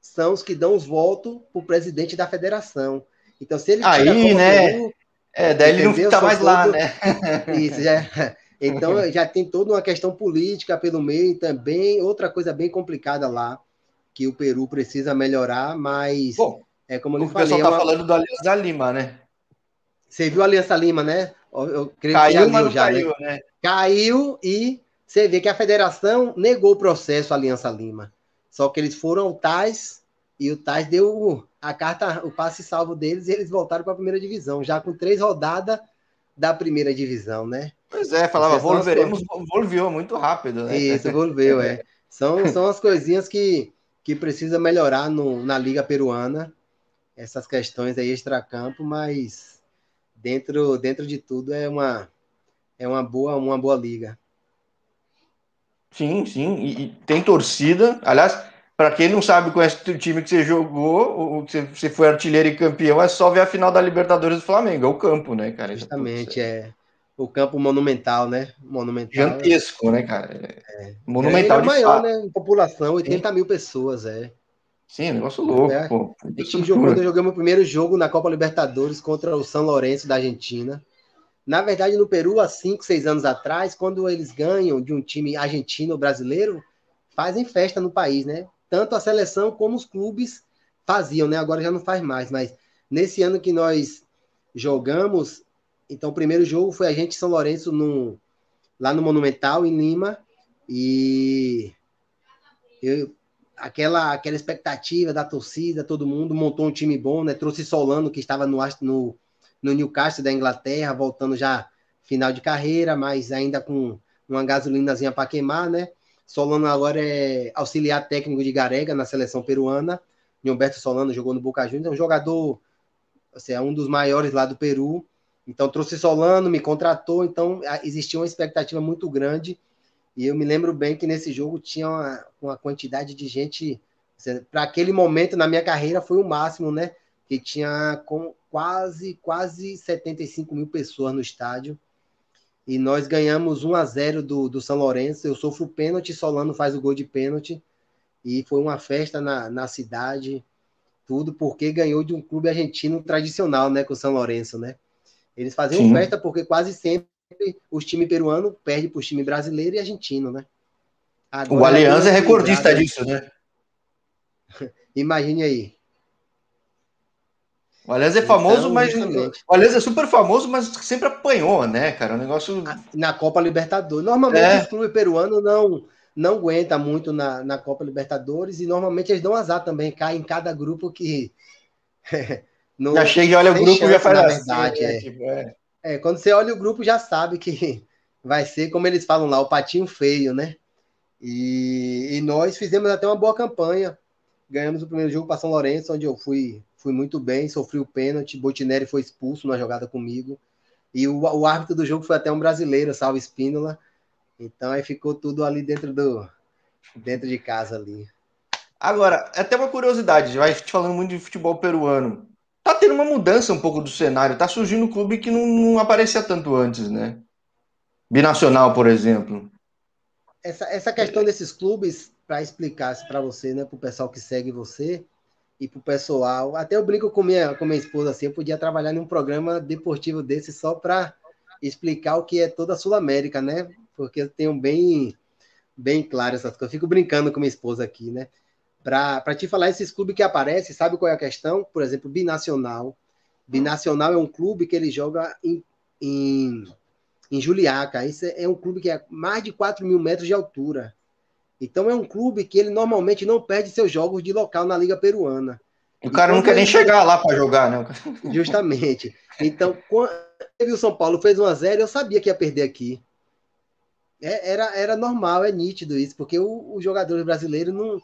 Speaker 2: são os que dão os votos para o presidente da federação. Então, se ele
Speaker 1: aí, né? É, daí ele não fica mais todo... lá, né? *laughs*
Speaker 2: Isso, já... *laughs* Então já tem toda uma questão política pelo meio também, outra coisa bem complicada lá que o Peru precisa melhorar, mas
Speaker 1: Bom, é como eu falei. O pessoal está é uma... falando do Aliança Lima, né?
Speaker 2: Você viu a Aliança Lima, né? Eu
Speaker 1: creio caiu, que já, já caiu, né? né?
Speaker 2: Caiu e você vê que a federação negou o processo Aliança Lima. Só que eles foram ao TAS e o TAS deu a carta, o passe salvo deles e eles voltaram para a primeira divisão, já com três rodadas da primeira divisão, né?
Speaker 1: Pois é, falava, volveremos, volviu muito rápido, né?
Speaker 2: Isso, volveu, é. *laughs* São, são as coisinhas que que precisa melhorar no, na Liga Peruana, essas questões aí extracampo, mas dentro, dentro de tudo é uma, é uma, boa, uma boa liga.
Speaker 1: Sim, sim, e, e tem torcida. Aliás, para quem não sabe é o time que você jogou, o que você foi artilheiro e campeão, é só ver a final da Libertadores do Flamengo, é o campo, né, cara?
Speaker 2: Justamente, é o campo monumental, né? Monumental.
Speaker 1: Gigantesco, né, cara? É. Monumental é,
Speaker 2: é maior, né? Em população, 80 Sim. mil pessoas, é.
Speaker 1: Sim, negócio louco, é. pô.
Speaker 2: Jogou, eu joguei meu primeiro jogo na Copa Libertadores contra o São Lourenço da Argentina. Na verdade, no Peru, há 5, 6 anos atrás, quando eles ganham de um time argentino ou brasileiro, fazem festa no país, né? Tanto a seleção como os clubes faziam, né? Agora já não faz mais, mas nesse ano que nós jogamos, então, o primeiro jogo foi a gente São Lourenço no, lá no Monumental, em Lima, e eu, aquela, aquela expectativa da torcida, todo mundo montou um time bom, né? Trouxe Solano, que estava no, no, no Newcastle da Inglaterra, voltando já final de carreira, mas ainda com uma gasolinazinha para queimar, né? Solano agora é auxiliar técnico de Garega na seleção peruana. Humberto Solano jogou no Boca Juniors, é um jogador, assim, é um dos maiores lá do Peru. Então trouxe Solano, me contratou, então existia uma expectativa muito grande. E eu me lembro bem que nesse jogo tinha uma, uma quantidade de gente. Para aquele momento na minha carreira foi o máximo, né? Que tinha com quase, quase 75 mil pessoas no estádio. E nós ganhamos 1 a 0 do, do São Lourenço. Eu sofro pênalti, Solano faz o gol de pênalti. E foi uma festa na, na cidade, tudo porque ganhou de um clube argentino tradicional, né? Com o São Lourenço, né? Eles faziam Sim. festa porque quase sempre os times peruanos perdem para os times brasileiro e argentino, né?
Speaker 1: Agora, o Aliança é recordista disso, né? *laughs*
Speaker 2: Imagine aí.
Speaker 1: O Aliança é famoso, então, mas. Justamente. O Aliança é super famoso, mas sempre apanhou, né, cara? O negócio.
Speaker 2: Na Copa Libertadores. Normalmente é. os clubes peruanos não, não aguentam muito na, na Copa Libertadores e normalmente eles dão azar também, cai em cada grupo que. *laughs*
Speaker 1: No, já chega e olha o grupo chance, já faz
Speaker 2: na assim, verdade, né? é. Tipo, é. é. quando você olha o grupo já sabe que *laughs* vai ser, como eles falam lá, o patinho feio, né? E, e, nós fizemos até uma boa campanha. Ganhamos o primeiro jogo para São Lourenço, onde eu fui, fui muito bem, sofri o pênalti. Botinelli foi expulso na jogada comigo. E o, o árbitro do jogo foi até um brasileiro, Salvo Espínola. Então aí ficou tudo ali dentro do dentro de casa ali.
Speaker 1: Agora, é até uma curiosidade, vai te falando muito de futebol peruano. Tá tendo uma mudança um pouco do cenário, tá surgindo um clube que não, não aparecia tanto antes, né? Binacional, por exemplo.
Speaker 2: Essa, essa questão desses clubes, para explicar para você, né, para o pessoal que segue você e para o pessoal, até eu brinco com minha, com minha esposa assim, eu podia trabalhar em um programa deportivo desse só para explicar o que é toda a Sul América, né? Porque eu tenho bem, bem claro essas coisas. Eu fico brincando com minha esposa aqui, né? Para te falar, esses clubes que aparecem, sabe qual é a questão? Por exemplo, Binacional. Binacional é um clube que ele joga em, em, em Juliaca. Esse é um clube que é mais de 4 mil metros de altura. Então é um clube que ele normalmente não perde seus jogos de local na Liga Peruana.
Speaker 1: O cara não quer nem chegar lá para jogar, né? *laughs*
Speaker 2: Justamente. Então, quando o São Paulo fez 1 a 0 eu sabia que ia perder aqui. É, era, era normal, é nítido isso, porque o, o jogador brasileiro não,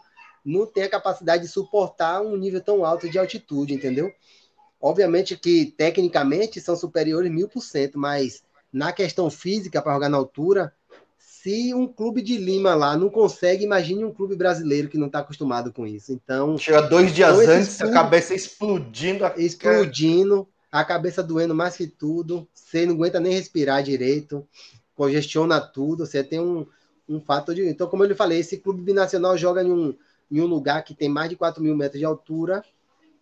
Speaker 2: não tem a capacidade de suportar um nível tão alto de altitude, entendeu? Obviamente que tecnicamente são superiores mil por cento, mas na questão física, para jogar na altura, se um clube de Lima lá não consegue, imagine um clube brasileiro que não está acostumado com isso. Então.
Speaker 1: Chega dois dias antes, a cabeça explodindo. A...
Speaker 2: Explodindo, a cabeça doendo mais que tudo, você não aguenta nem respirar direito, congestiona tudo, você tem um, um fato de. Então, como eu lhe falei, esse clube binacional joga em um, em um lugar que tem mais de 4 mil metros de altura.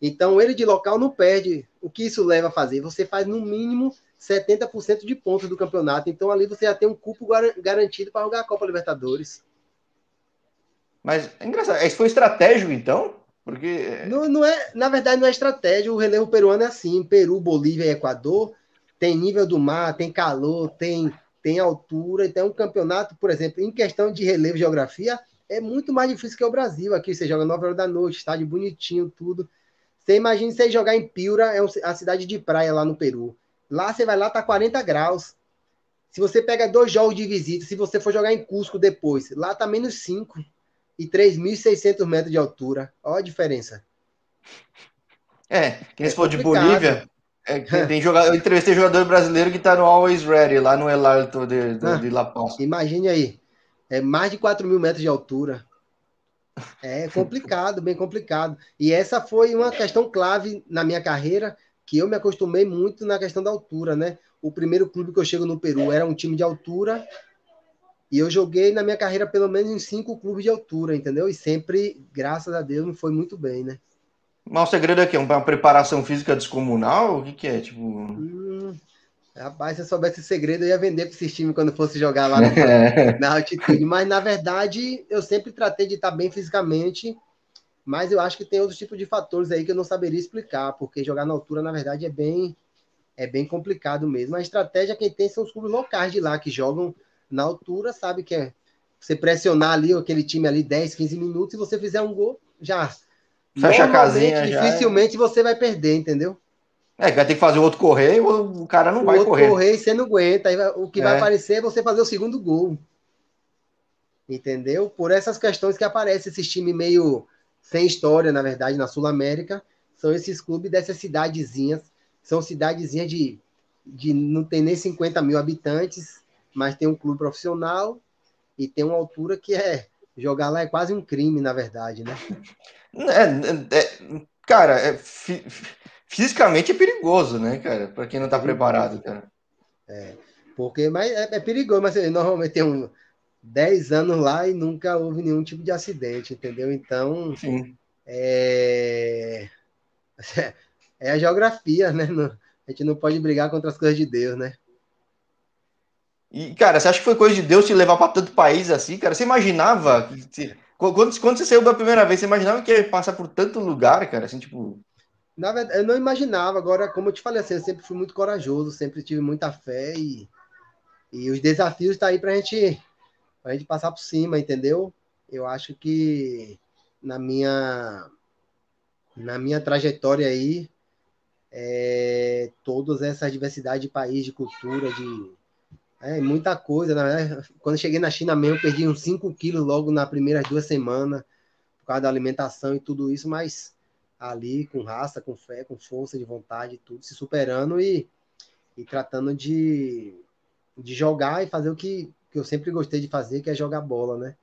Speaker 2: Então, ele de local não perde. O que isso leva a fazer? Você faz no mínimo 70% de pontos do campeonato. Então, ali você já tem um cupo garantido para jogar a Copa Libertadores.
Speaker 1: Mas é engraçado. Isso foi estratégico, então? Porque.
Speaker 2: Não, não é, na verdade, não é estratégia. O relevo peruano é assim: Peru, Bolívia e Equador. Tem nível do mar, tem calor, tem, tem altura. Então, é um campeonato, por exemplo, em questão de relevo e geografia, é muito mais difícil que o Brasil. Aqui você joga 9 horas da noite, estádio bonitinho, tudo. Você imagina você jogar em Piura, é a cidade de praia lá no Peru. Lá você vai lá, tá 40 graus. Se você pega dois jogos de visita, se você for jogar em Cusco depois, lá tá menos 5 e 3.600 metros de altura. Olha a diferença.
Speaker 1: É, quem é se for de Bolívia, é, tem jogador, eu entrevistei jogador brasileiro que tá no Always Ready, lá no El Alto de, de, ah, de La Paz.
Speaker 2: Imagine aí. É mais de 4 mil metros de altura. É complicado, bem complicado. E essa foi uma questão clave na minha carreira, que eu me acostumei muito na questão da altura, né? O primeiro clube que eu chego no Peru era um time de altura, e eu joguei na minha carreira pelo menos em cinco clubes de altura, entendeu? E sempre, graças a Deus, me foi muito bem, né?
Speaker 1: Mas o segredo é que uma preparação física descomunal? O que, que é? Tipo. Hum,
Speaker 2: Rapaz, se eu soubesse esse segredo, eu ia vender para esse time quando fosse jogar lá *laughs* no, na altitude. Mas, na verdade, eu sempre tratei de estar bem fisicamente. Mas eu acho que tem outros tipos de fatores aí que eu não saberia explicar, porque jogar na altura, na verdade, é bem, é bem complicado mesmo. A estratégia quem tem são os clubes locais de lá, que jogam na altura, sabe que é você pressionar ali aquele time ali 10, 15 minutos, e você fizer um gol, já.
Speaker 1: Fecha a casinha.
Speaker 2: Dificilmente já é. você vai perder, entendeu?
Speaker 1: É, vai ter que fazer o outro correr e o cara não o vai correr.
Speaker 2: correr e você não aguenta. O que é. vai aparecer é você fazer o segundo gol. Entendeu? Por essas questões que aparecem esses times meio sem história, na verdade, na Sul-América, são esses clubes dessas cidadezinhas. São cidadezinhas de, de não tem nem 50 mil habitantes, mas tem um clube profissional e tem uma altura que é. Jogar lá é quase um crime, na verdade, né? *laughs*
Speaker 1: É, é, cara, é, fisicamente é perigoso, né, cara? Para quem não está preparado, cara.
Speaker 2: É, porque mas é, é perigoso, mas assim, normalmente tem um 10 anos lá e nunca houve nenhum tipo de acidente, entendeu? Então, Sim. É, *laughs* é a geografia, né? A gente não pode brigar contra as coisas de Deus, né?
Speaker 1: E, cara, você acha que foi coisa de Deus te levar para tanto país assim, cara? Você imaginava? Que, quando, quando você saiu da primeira vez, você imaginava que ia passar por tanto lugar, cara? Assim, tipo.
Speaker 2: Na verdade, eu não imaginava. Agora, como eu te falei assim, eu sempre fui muito corajoso, sempre tive muita fé e, e os desafios estão tá aí para gente, a gente passar por cima, entendeu? Eu acho que na minha, na minha trajetória aí, é, todas essas diversidade de país, de cultura, de, É, muita coisa? Quando cheguei na China mesmo, perdi uns 5 quilos logo nas primeiras duas semanas, por causa da alimentação e tudo isso, mas ali com raça, com fé, com força de vontade, tudo, se superando e, e tratando de, de jogar e fazer o que, que eu sempre gostei de fazer, que é jogar bola, né?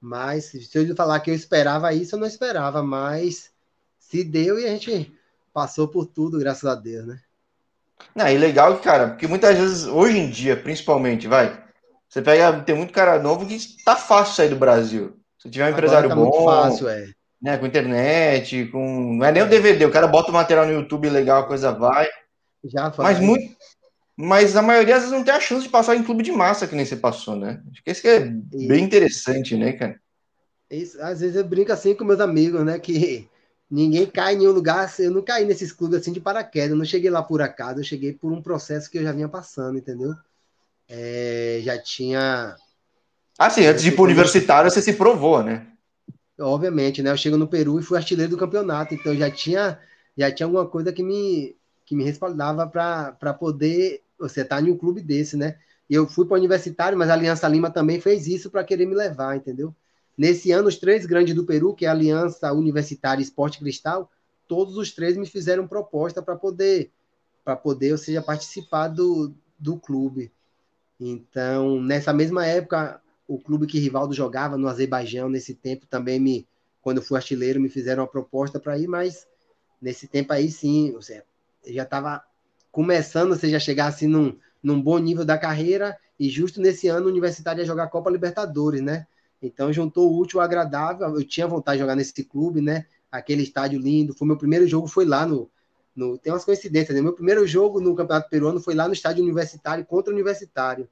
Speaker 2: Mas se eu falar que eu esperava isso, eu não esperava, mas se deu e a gente passou por tudo, graças a Deus, né?
Speaker 1: Não, e legal que, cara, porque muitas vezes, hoje em dia, principalmente, vai, você pega, tem muito cara novo que tá fácil sair do Brasil. Se tiver um Agora empresário tá bom,
Speaker 2: fácil, é.
Speaker 1: Né, com internet, com, não é nem o DVD, o cara bota o material no YouTube legal, a coisa vai.
Speaker 2: Já.
Speaker 1: Mas muito, mas a maioria às vezes não tem a chance de passar em clube de massa que nem você passou, né? Acho que esse que é bem interessante, né, cara?
Speaker 2: Isso, às vezes eu brinco assim com meus amigos, né, que ninguém cai em nenhum lugar. Eu não caí nesses clubes assim de paraquedas. Eu não cheguei lá por acaso, eu cheguei por um processo que eu já vinha passando, entendeu? É, já tinha.
Speaker 1: Ah, sim, antes de ir para universitário, você se provou, né?
Speaker 2: Obviamente, né? Eu chego no Peru e fui artilheiro do campeonato, então já tinha, já tinha alguma coisa que me, que me respaldava para poder você estar tá em um clube desse, né? Eu fui para o universitário, mas a Aliança Lima também fez isso para querer me levar, entendeu? Nesse ano, os três grandes do Peru, que é a Aliança Universitária Esporte Cristal, todos os três me fizeram proposta para poder, para poder, ou seja, participar do, do clube. Então, nessa mesma época, o clube que Rivaldo jogava no Azerbaijão, nesse tempo também me, quando eu fui artilheiro, me fizeram uma proposta para ir, mas nesse tempo aí sim, seja, eu já estava começando, ou seja, chegar assim num, num bom nível da carreira, e justo nesse ano o Universitário ia jogar a Copa Libertadores, né? Então juntou o útil ao agradável. Eu tinha vontade de jogar nesse clube, né? Aquele estádio lindo. Foi meu primeiro jogo, foi lá no. no tem umas coincidências, né? Meu primeiro jogo no Campeonato Peruano foi lá no estádio universitário contra o Universitário.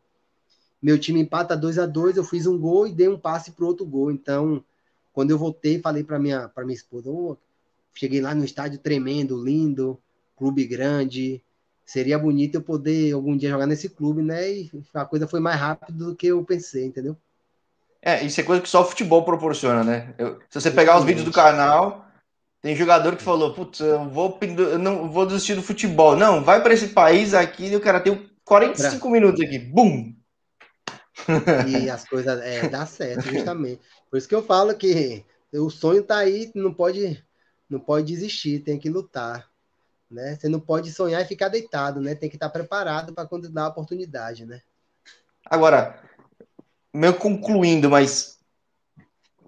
Speaker 2: Meu time empata 2 a 2 eu fiz um gol e dei um passe para outro gol. Então, quando eu voltei, falei para minha, para minha esposa: oh, cheguei lá no estádio tremendo, lindo, clube grande. Seria bonito eu poder algum dia jogar nesse clube, né? E a coisa foi mais rápida do que eu pensei, entendeu?
Speaker 1: É, isso é coisa que só o futebol proporciona, né? Eu, se você pegar os vídeos do canal, tem jogador que falou, putz, eu vou, eu não vou desistir do futebol. Não, vai para esse país aqui e o cara tem 45 pra... minutos aqui, bum!
Speaker 2: E as coisas é, dá certo, justamente. Por isso que eu falo que o sonho tá aí, não pode, não pode desistir, tem que lutar. Né? Você não pode sonhar e ficar deitado, né? Tem que estar preparado para quando dá a oportunidade, né?
Speaker 1: Agora, meio concluindo, mas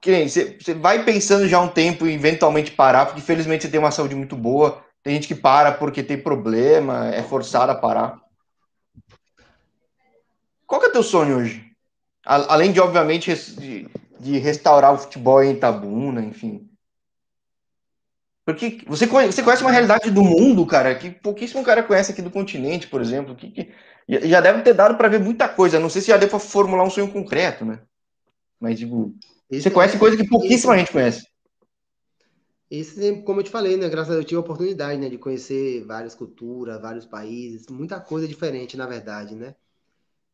Speaker 1: você, você vai pensando já um tempo e eventualmente parar, porque felizmente você tem uma saúde muito boa. Tem gente que para porque tem problema, é forçado a parar. Qual que é teu sonho hoje? Além de, obviamente, de, de restaurar o futebol em Itabuna, enfim. Porque você conhece, você conhece uma realidade do mundo, cara, que pouquíssimo cara conhece aqui do continente, por exemplo, que, que já deve ter dado para ver muita coisa. Não sei se já deu para formular um sonho concreto, né? Mas, tipo, esse, você conhece coisa que pouquíssima esse, gente conhece.
Speaker 2: Esse, como eu te falei, né? Graças a Deus eu tive a oportunidade, né? De conhecer várias culturas, vários países, muita coisa diferente, na verdade, né?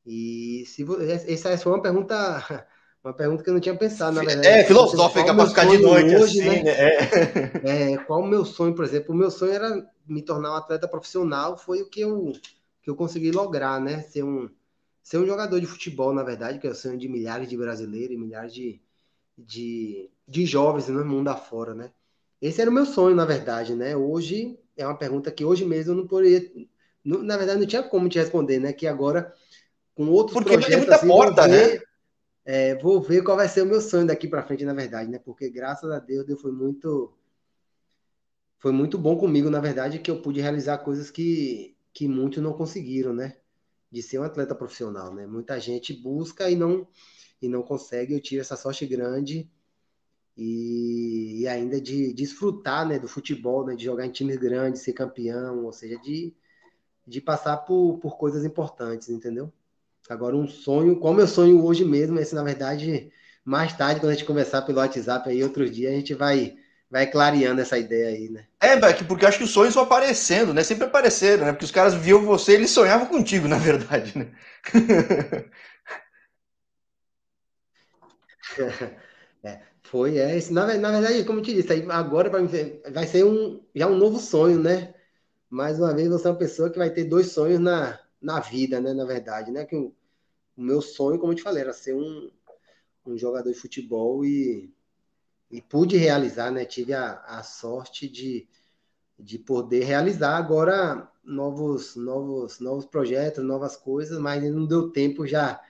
Speaker 2: E se essa foi uma pergunta, *laughs* uma pergunta que eu não tinha pensado, na verdade.
Speaker 1: É, filosófica para ficar de noite hoje, assim, né? né?
Speaker 2: É. é. qual o meu sonho, por exemplo? O meu sonho era me tornar um atleta profissional, foi o que eu que eu consegui lograr, né? Ser um, ser um jogador de futebol, na verdade, que é o sonho de milhares de brasileiros e milhares de, de, de jovens no mundo afora, né? Esse era o meu sonho, na verdade, né? Hoje é uma pergunta que hoje mesmo eu não poderia. Na verdade, não tinha como te responder, né? Que agora, com outros
Speaker 1: Porque projetos. Porque muita assim, porta,
Speaker 2: ver, né? É, vou ver qual vai ser o meu sonho daqui para frente, na verdade, né? Porque graças a Deus, Deus foi muito. Foi muito bom comigo, na verdade, que eu pude realizar coisas que, que muitos não conseguiram, né? De ser um atleta profissional, né? Muita gente busca e não e não consegue. Eu tive essa sorte grande e, e ainda de, de desfrutar, né, do futebol, né, de jogar em times grandes, ser campeão, ou seja, de, de passar por, por coisas importantes, entendeu? Agora um sonho, como eu sonho hoje mesmo, esse na verdade mais tarde quando a gente conversar pelo WhatsApp aí outro dia a gente vai vai clareando essa ideia aí, né?
Speaker 1: É, porque eu acho que os sonhos vão aparecendo, né? Sempre apareceram, né? Porque os caras viam você, eles sonhavam contigo, na verdade, né? *laughs*
Speaker 2: é, foi, é. Isso, na, na verdade, como eu te disse, agora para mim vai ser um, já um novo sonho, né? Mais uma vez, você é uma pessoa que vai ter dois sonhos na, na vida, né? Na verdade, né? Que o meu sonho, como eu te falei, era ser um, um jogador de futebol e, e pude realizar, né? Tive a, a sorte de, de poder realizar agora novos, novos, novos projetos, novas coisas, mas não deu tempo já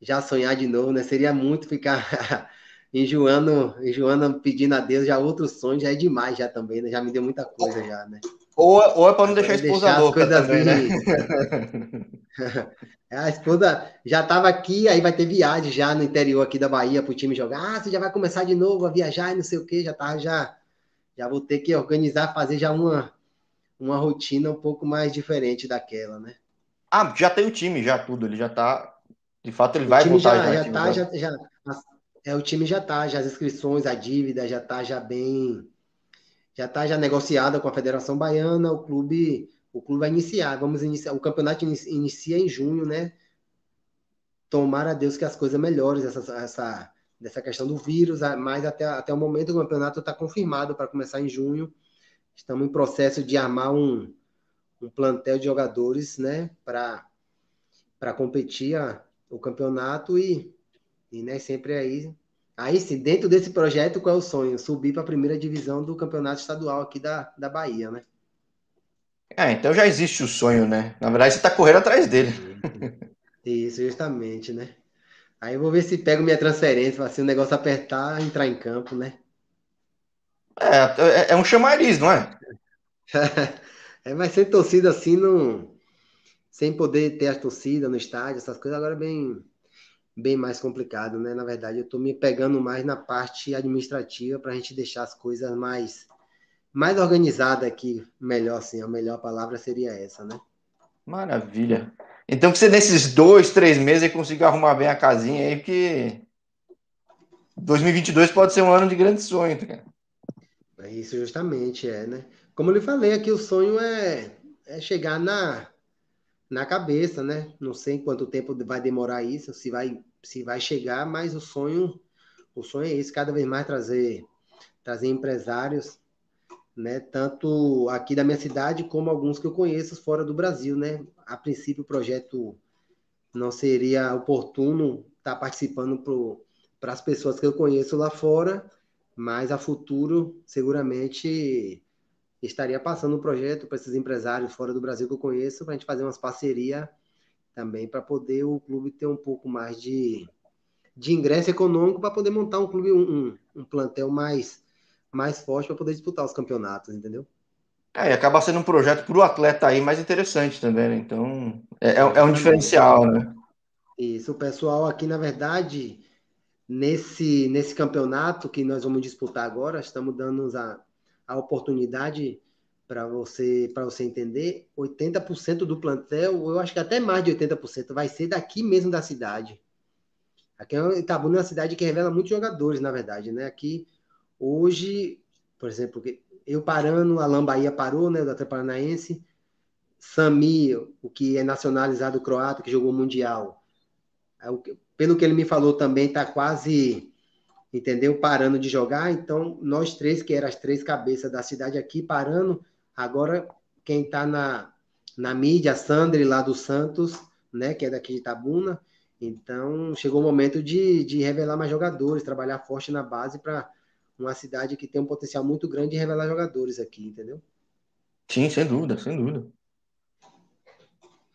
Speaker 2: já sonhar de novo, né? Seria muito ficar *laughs* enjoando, enjoando, pedindo a Deus já outros sonhos, já é demais já também, né? Já me deu muita coisa já, né?
Speaker 1: Ou, ou é para não deixar a esposa deixar louca também, né? *laughs*
Speaker 2: a esposa já estava aqui, aí vai ter viagem já no interior aqui da Bahia para o time jogar. Ah, você já vai começar de novo a viajar e não sei o que, já tá, já, já vou ter que organizar, fazer já uma, uma rotina um pouco mais diferente daquela, né?
Speaker 1: Ah, já tem o time, já tudo, ele já tá. De fato, ele o vai
Speaker 2: voltar já. Já, já tá, já, já, é, o time já tá, já as inscrições, a dívida já tá já bem. Já tá já negociada com a Federação Baiana, o clube o clube vai iniciar, vamos iniciar, o campeonato inicia em junho, né? Tomara a Deus que as coisas melhores, essa, essa, dessa questão do vírus, mas até, até o momento o campeonato está confirmado para começar em junho. Estamos em processo de armar um, um plantel de jogadores, né, para competir a, o campeonato e, e né, sempre aí. Aí sim, dentro desse projeto, qual é o sonho? Subir para a primeira divisão do campeonato estadual aqui da, da Bahia, né?
Speaker 1: É, então já existe o sonho, né? Na verdade, você está correndo atrás dele.
Speaker 2: Isso, justamente, né? Aí eu vou ver se pego minha transferência, assim, o negócio apertar, entrar em campo, né?
Speaker 1: É, é, é um chamariz, não é? *laughs*
Speaker 2: é, mas sem torcida assim, não... sem poder ter a torcida no estádio, essas coisas, agora é bem, bem mais complicado, né? Na verdade, eu estou me pegando mais na parte administrativa para a gente deixar as coisas mais mais organizada aqui, melhor assim, a melhor palavra seria essa, né?
Speaker 1: Maravilha. Então que você nesses dois, três meses consiga arrumar bem a casinha aí, porque 2022 pode ser um ano de grande sonho, tá, cara.
Speaker 2: É isso justamente, é, né? Como eu lhe falei aqui, o sonho é, é chegar na, na cabeça, né? Não sei quanto tempo vai demorar isso, se vai, se vai chegar, mas o sonho, o sonho é esse, cada vez mais trazer, trazer empresários né? Tanto aqui da minha cidade como alguns que eu conheço fora do Brasil, né? A princípio o projeto não seria oportuno estar participando para as pessoas que eu conheço lá fora, mas a futuro seguramente estaria passando o um projeto para esses empresários fora do Brasil que eu conheço, para a gente fazer umas parcerias também para poder o clube ter um pouco mais de, de ingresso econômico para poder montar um clube, um, um, um plantel mais mais forte para poder disputar os campeonatos, entendeu?
Speaker 1: É, e acaba sendo um projeto para o atleta aí mais interessante também, né? Então, é, é, é um diferencial, né?
Speaker 2: Isso, o pessoal aqui, na verdade, nesse, nesse campeonato que nós vamos disputar agora, estamos dando a, a oportunidade para você para você entender, 80% do plantel, eu acho que até mais de 80%, vai ser daqui mesmo da cidade. Aqui Itabuna é uma cidade que revela muitos jogadores, na verdade, né? Aqui Hoje, por exemplo, eu parando, Alain Bahia parou, né, Atlético Paranaense, Sami, o que é nacionalizado croata, que jogou Mundial, é pelo que ele me falou também, está quase, entendeu, parando de jogar, então nós três, que eram as três cabeças da cidade aqui, parando, agora quem está na, na mídia, Sandri lá do Santos, né, que é daqui de Itabuna, então chegou o momento de, de revelar mais jogadores, trabalhar forte na base para uma cidade que tem um potencial muito grande de revelar jogadores aqui, entendeu?
Speaker 1: Sim, sem dúvida, sem dúvida.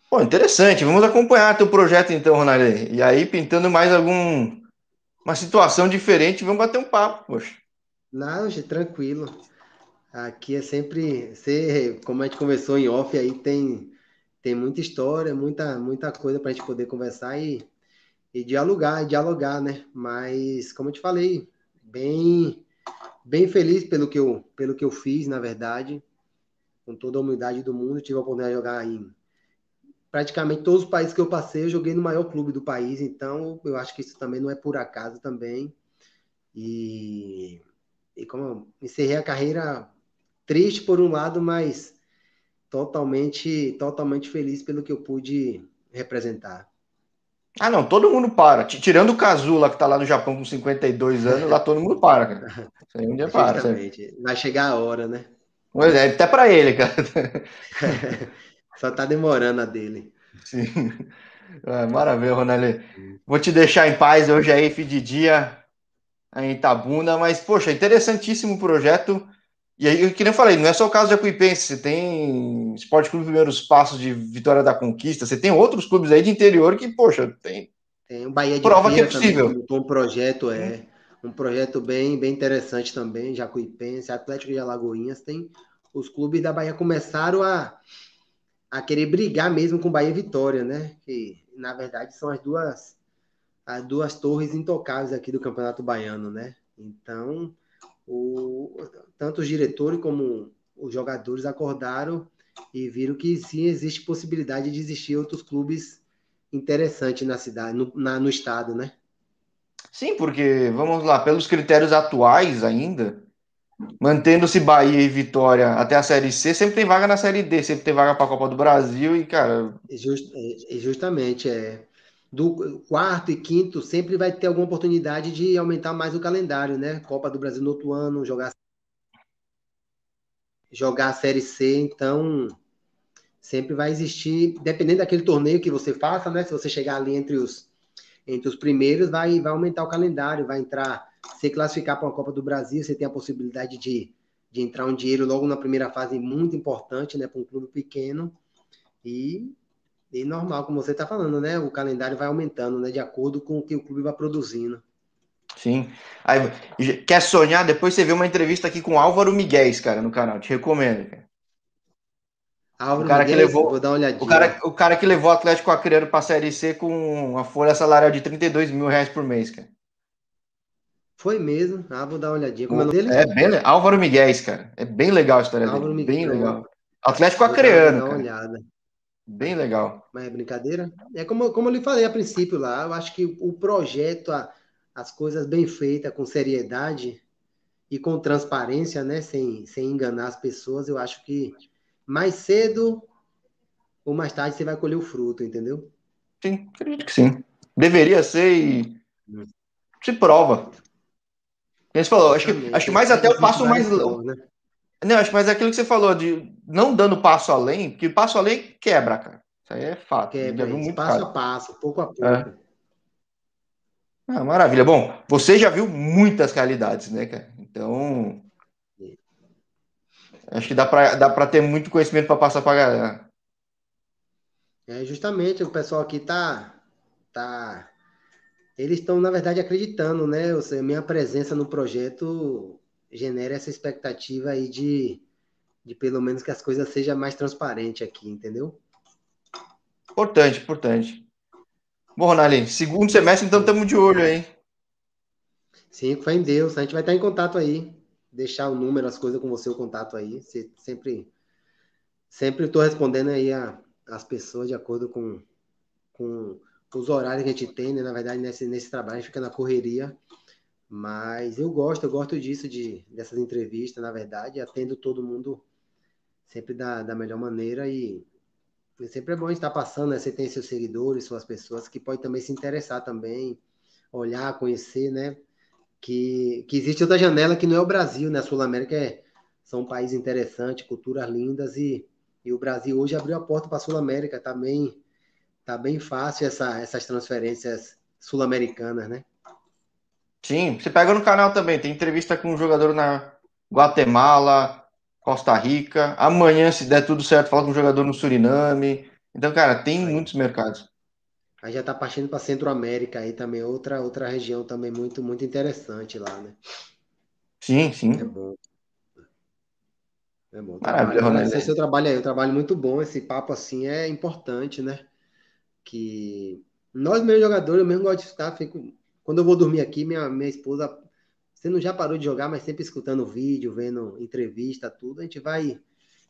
Speaker 1: Pô, interessante. Vamos acompanhar teu projeto então, Ronaldo. E aí, pintando mais algum uma situação diferente, vamos bater um papo, poxa.
Speaker 2: Não, tranquilo. Aqui é sempre, ser, como a gente conversou em off, aí tem, tem muita história, muita, muita coisa para a gente poder conversar e, e dialogar, dialogar, né? Mas, como eu te falei, bem bem feliz pelo que eu, pelo que eu fiz, na verdade, com toda a humildade do mundo. Tive a oportunidade de jogar em praticamente todos os países que eu passei, eu joguei no maior clube do país, então eu acho que isso também não é por acaso também. E, e como eu encerrei a carreira triste por um lado, mas totalmente, totalmente feliz pelo que eu pude representar.
Speaker 1: Ah, não, todo mundo para. Tirando o Kazula, que tá lá no Japão com 52 anos, lá todo mundo para, cara. Isso aí um dia para.
Speaker 2: Vai chegar a hora, né?
Speaker 1: Pois é, até para ele, cara. *laughs*
Speaker 2: Só tá demorando a dele.
Speaker 1: Sim. É, maravilha, Ronaldo. Vou te deixar em paz hoje aí, fim de dia, em Itabuna, mas, poxa, interessantíssimo projeto. E aí, que nem eu falei, não é só o caso de Acuipense, você tem Esporte Clube Primeiros Passos de Vitória da Conquista, você tem outros clubes aí de interior que, poxa, tem.
Speaker 2: Tem o Bahia de
Speaker 1: Prova que é possível.
Speaker 2: Também, um projeto, é. Um projeto bem, bem interessante também, Jacuipense, Atlético de Alagoinhas, tem. Os clubes da Bahia começaram a, a querer brigar mesmo com Bahia e Vitória, né? Que, na verdade, são as duas, as duas torres intocáveis aqui do Campeonato Baiano, né? Então, o, tanto os diretores como os jogadores acordaram e viram que sim existe possibilidade de existir outros clubes interessantes na cidade, no, na, no estado, né?
Speaker 1: Sim, porque vamos lá, pelos critérios atuais ainda, mantendo-se Bahia e Vitória até a Série C, sempre tem vaga na Série D, sempre tem vaga para a Copa do Brasil e, cara.
Speaker 2: Just, é, justamente, é do quarto e quinto sempre vai ter alguma oportunidade de aumentar mais o calendário, né? Copa do Brasil no outro ano, jogar jogar a Série C, então sempre vai existir, dependendo daquele torneio que você faça, né? Se você chegar ali entre os entre os primeiros, vai vai aumentar o calendário, vai entrar, se classificar para uma Copa do Brasil, você tem a possibilidade de, de entrar um dinheiro logo na primeira fase muito importante, né, para um clube pequeno. E e normal, como você está falando, né? O calendário vai aumentando, né? De acordo com o que o clube vai produzindo.
Speaker 1: Sim. Aí, quer sonhar? Depois você vê uma entrevista aqui com Álvaro Miguel, cara, no canal. Te recomendo, cara.
Speaker 2: Álvaro o cara Miguel, que levou, vou dar uma olhadinha.
Speaker 1: O cara, o cara que levou o Atlético Acreano para a Série C com uma folha salarial de 32 mil reais por mês, cara.
Speaker 2: Foi mesmo. Ah, vou dar uma olhadinha. Como é o
Speaker 1: dele? É bem Álvaro Miguel, cara. É bem legal a história Álvaro dele. Miguel. Bem legal. Atlético Acreano, cara. Olhada. Bem legal.
Speaker 2: Mas é brincadeira? É como, como eu lhe falei a princípio lá, eu acho que o projeto, a, as coisas bem feitas, com seriedade e com transparência, né? Sem, sem enganar as pessoas, eu acho que mais cedo ou mais tarde você vai colher o fruto, entendeu?
Speaker 1: Sim, acredito que sim. Deveria ser e hum. se prova. Você falou, acho que, acho que mais até o passo mais. Né? Não, acho mas é aquilo que você falou de não dando passo além, porque passo além quebra, cara. Isso aí é fato.
Speaker 2: Quebra, muito passo a passo, pouco a pouco. É.
Speaker 1: Ah, maravilha. Bom, você já viu muitas realidades, né, cara? Então. Acho que dá para dá pra ter muito conhecimento para passar para galera.
Speaker 2: É, justamente, o pessoal aqui tá. tá eles estão, na verdade, acreditando, né? Ou seja, minha presença no projeto genera essa expectativa aí de, de pelo menos que as coisas sejam mais transparentes aqui, entendeu?
Speaker 1: Importante, importante. Bom, Ronaldinho, segundo semestre, então estamos de olho aí.
Speaker 2: Sim, fé em Deus. A gente vai estar em contato aí. Deixar o número, as coisas com você, o contato aí. Você sempre sempre estou respondendo aí a, as pessoas de acordo com, com os horários que a gente tem, né? Na verdade, nesse, nesse trabalho, a gente fica na correria. Mas eu gosto, eu gosto disso, de, dessas entrevistas, na verdade, atendo todo mundo sempre da, da melhor maneira e, e sempre é bom estar passando, né? Você tem seus seguidores, suas pessoas que podem também se interessar também, olhar, conhecer, né? Que, que existe outra janela que não é o Brasil, né? A Sul-América é, são um país interessante, culturas lindas e, e o Brasil hoje abriu a porta para a Sul-América, tá bem, tá bem fácil essa, essas transferências sul-americanas, né?
Speaker 1: Sim, você pega no canal também, tem entrevista com um jogador na Guatemala, Costa Rica. Amanhã, se der tudo certo, fala com um jogador no Suriname. Então, cara, tem aí, muitos mercados.
Speaker 2: Aí já tá partindo para Centro-América aí também, outra outra região também muito muito interessante lá, né?
Speaker 1: Sim, sim.
Speaker 2: É bom. É bom.
Speaker 1: Maravilha, Ronaldo.
Speaker 2: Esse seu trabalho aí, um trabalho muito bom, esse papo assim é importante, né? Que nós mesmo jogadores, eu mesmo gosto de estar, fico quando eu vou dormir aqui, minha, minha esposa, você não já parou de jogar, mas sempre escutando vídeo, vendo entrevista, tudo, a gente vai.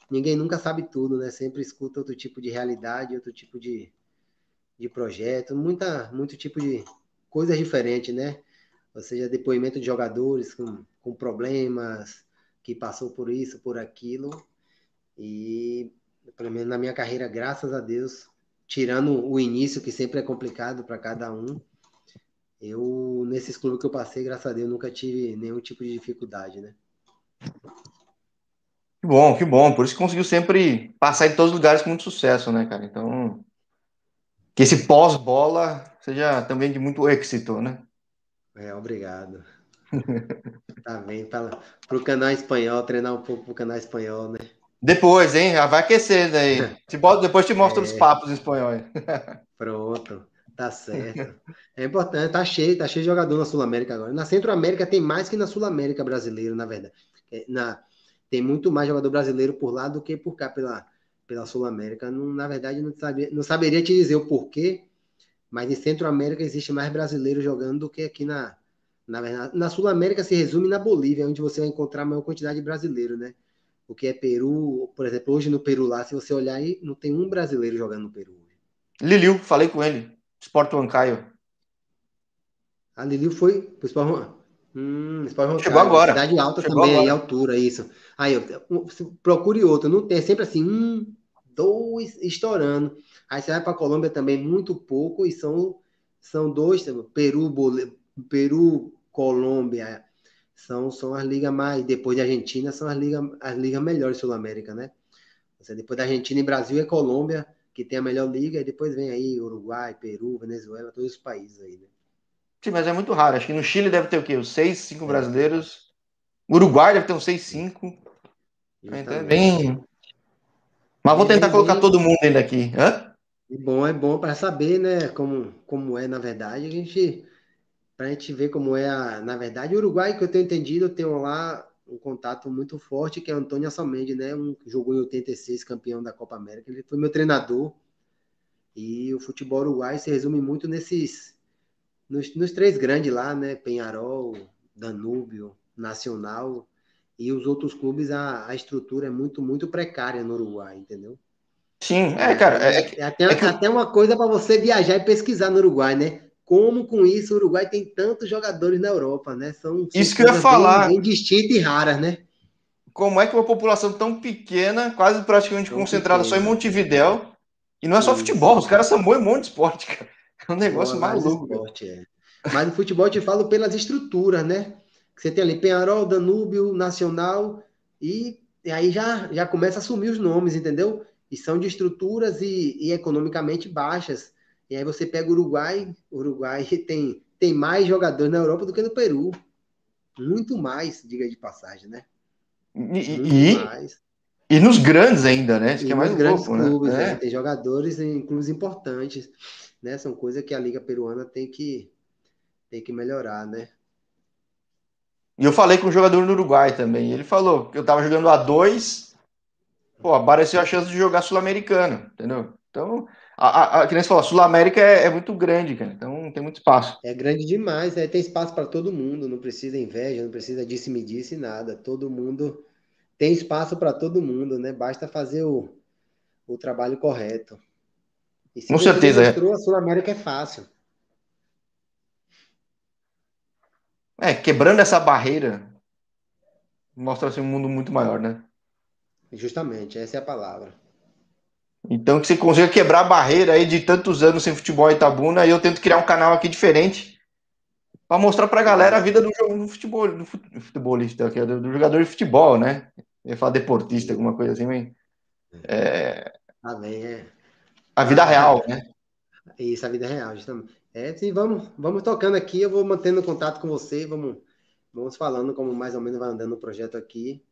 Speaker 2: Ninguém nunca sabe tudo, né? Sempre escuta outro tipo de realidade, outro tipo de, de projeto, muita, muito tipo de coisas diferentes, né? Ou seja, depoimento de jogadores com, com problemas, que passou por isso, por aquilo. E, pelo menos na minha carreira, graças a Deus, tirando o início, que sempre é complicado para cada um, eu, nesses clubes que eu passei, graças a Deus, nunca tive nenhum tipo de dificuldade, né?
Speaker 1: Que bom, que bom. Por isso que conseguiu sempre passar em todos os lugares com muito sucesso, né, cara? Então, que esse pós-bola seja também de muito êxito, né?
Speaker 2: É, obrigado. *laughs* tá bem, para o canal espanhol, treinar um pouco para o canal espanhol, né?
Speaker 1: Depois, hein? Já vai aquecer daí. *laughs* Te bota, depois te mostro é. os papos em espanhol. *laughs*
Speaker 2: Pronto, tá certo. É importante, tá cheio, tá cheio de jogador na Sul-América agora. Na Centro-América tem mais que na Sul-América brasileiro, na verdade. É, na, tem muito mais jogador brasileiro por lá do que por cá pela, pela Sul-América. Na verdade, não, sabia, não saberia te dizer o porquê, mas em Centro-América existe mais brasileiro jogando do que aqui na. Na, na Sul-América se resume na Bolívia, onde você vai encontrar a maior quantidade de brasileiros, né? O que é Peru, por exemplo, hoje no Peru lá, se você olhar aí, não tem um brasileiro jogando no Peru.
Speaker 1: Liliu, falei com ele. Sport Huancaio.
Speaker 2: A Liliu foi pro Sport Huancaio. Hum,
Speaker 1: Sport Chegou agora.
Speaker 2: Cidade alta Chegou também, aí, altura, isso. Aí, procure outro. Não tem, é sempre assim, um, dois, estourando. Aí você vai para Colômbia também, muito pouco, e são, são dois, Peru, Bol... Peru, Colômbia, são, são as ligas mais, depois da Argentina, são as ligas, as ligas melhores Sul-América, né? Você, depois da Argentina e Brasil é Colômbia, que tem a melhor liga, e depois vem aí Uruguai, Peru, Venezuela, todos os países aí, né?
Speaker 1: Sim, mas é muito raro. Acho que no Chile deve ter o quê? Os seis, cinco é. brasileiros. Uruguai deve ter uns seis, cinco. Então é bem. Mas vou tentar colocar todo mundo ainda aqui. Hã?
Speaker 2: E bom, é bom para saber, né, como, como é, na verdade, a gente para a gente ver como é a, na verdade, o Uruguai, que eu tenho entendido, eu tenho lá um contato muito forte, que é o Antônio Assalmendi, né? Um jogou em 86, campeão da Copa América. Ele foi meu treinador. E o futebol uruguai se resume muito nesses nos, nos três grandes lá, né? Penharol, Danúbio, Nacional e os outros clubes a, a estrutura é muito muito precária no Uruguai, entendeu?
Speaker 1: Sim, é, cara. É,
Speaker 2: é, é até, que... até uma coisa para você viajar e pesquisar no Uruguai, né? Como com isso o Uruguai tem tantos jogadores na Europa, né?
Speaker 1: São, isso que eu ia falar.
Speaker 2: Bem, bem distintas e raras, né?
Speaker 1: Como é que uma população tão pequena, quase praticamente tão concentrada pequena. só em Montevidéu, e não é só isso. futebol, os caras são um monte de esporte, cara. É um negócio Boa, maluco. Esporte,
Speaker 2: é. Mas no futebol eu te falo pelas estruturas, né? Você tem ali Penharol, Danúbio, Nacional, e, e aí já, já começa a assumir os nomes, entendeu? E são de estruturas e, e economicamente baixas. E aí você pega o Uruguai, o Uruguai *laughs* tem, tem mais jogadores na Europa do que no Peru. Muito mais, diga de passagem, né?
Speaker 1: E, e, e, nos grandes ainda, né? Acho que é mais
Speaker 2: grandes louco, né? clubes, né? né? Tem jogadores em clubes importantes, né? São coisas que a Liga Peruana tem que, tem que melhorar, né?
Speaker 1: E eu falei com um jogador no Uruguai também. Ele falou que eu tava jogando a dois, pô, apareceu a chance de jogar sul-americano, entendeu? Então, a, a, a que nem você falou, a Sul-América é, é, muito grande, cara. Então tem muito espaço.
Speaker 2: É grande demais, é, tem espaço para todo mundo, não precisa inveja, não precisa disse me disse nada. Todo mundo tem espaço para todo mundo, né? Basta fazer o, o trabalho correto.
Speaker 1: E se Com certeza.
Speaker 2: Mostrou, a Sul-América é fácil.
Speaker 1: É, quebrando essa barreira, mostra assim, um mundo muito maior, né?
Speaker 2: Justamente, essa é a palavra.
Speaker 1: Então, que você consiga quebrar a barreira aí de tantos anos sem futebol Itabuna, aí eu tento criar um canal aqui diferente para mostrar para a galera a vida do, do futebol, do futebolista, aqui, do, do, jogador de futebol, né? Eu ia falar deportista, alguma coisa assim, mas. É...
Speaker 2: Amém, é.
Speaker 1: A vida real, né?
Speaker 2: Isso, a vida real, justamente. É, sim, vamos, vamos tocando aqui, eu vou mantendo contato com você, vamos, vamos falando como mais ou menos vai andando o projeto aqui.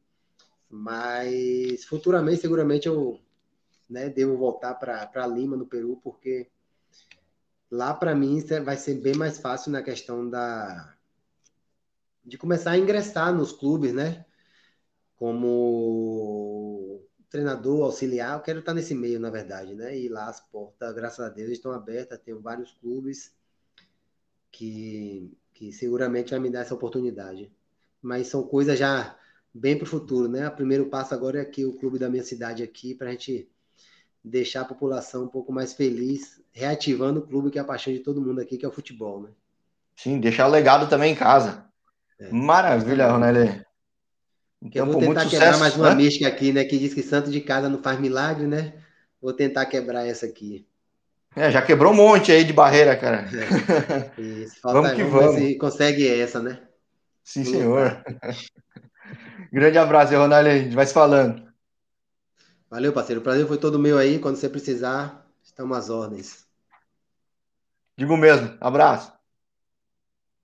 Speaker 2: Mas futuramente, seguramente, eu né? Devo voltar para Lima, no Peru, porque lá para mim vai ser bem mais fácil na questão da de começar a ingressar nos clubes, né? Como treinador, auxiliar, eu quero estar nesse meio, na verdade, né? E lá as portas, graças a Deus, estão abertas, tenho vários clubes que, que seguramente vai me dar essa oportunidade. Mas são coisas já bem para o futuro, né? O primeiro passo agora é aqui o clube da minha cidade aqui, para a gente deixar a população um pouco mais feliz, reativando o clube que é a paixão de todo mundo aqui, que é o futebol, né?
Speaker 1: Sim, deixar o legado também em casa. É, Maravilha, Ronelli.
Speaker 2: Então, eu vou tentar quebrar sucesso, mais uma né? mística aqui, né? Que diz que santo de casa não faz milagre, né? Vou tentar quebrar essa aqui.
Speaker 1: É, já quebrou um monte aí de barreira, cara.
Speaker 2: É, *laughs* isso, falta, vamos que vamos. vamos. se consegue essa, né?
Speaker 1: Sim, senhor. *laughs* Grande abraço, Ronaldo. A gente vai se falando.
Speaker 2: Valeu, parceiro. O prazer foi todo meu aí. Quando você precisar, estamos às ordens.
Speaker 1: Digo mesmo. Abraço.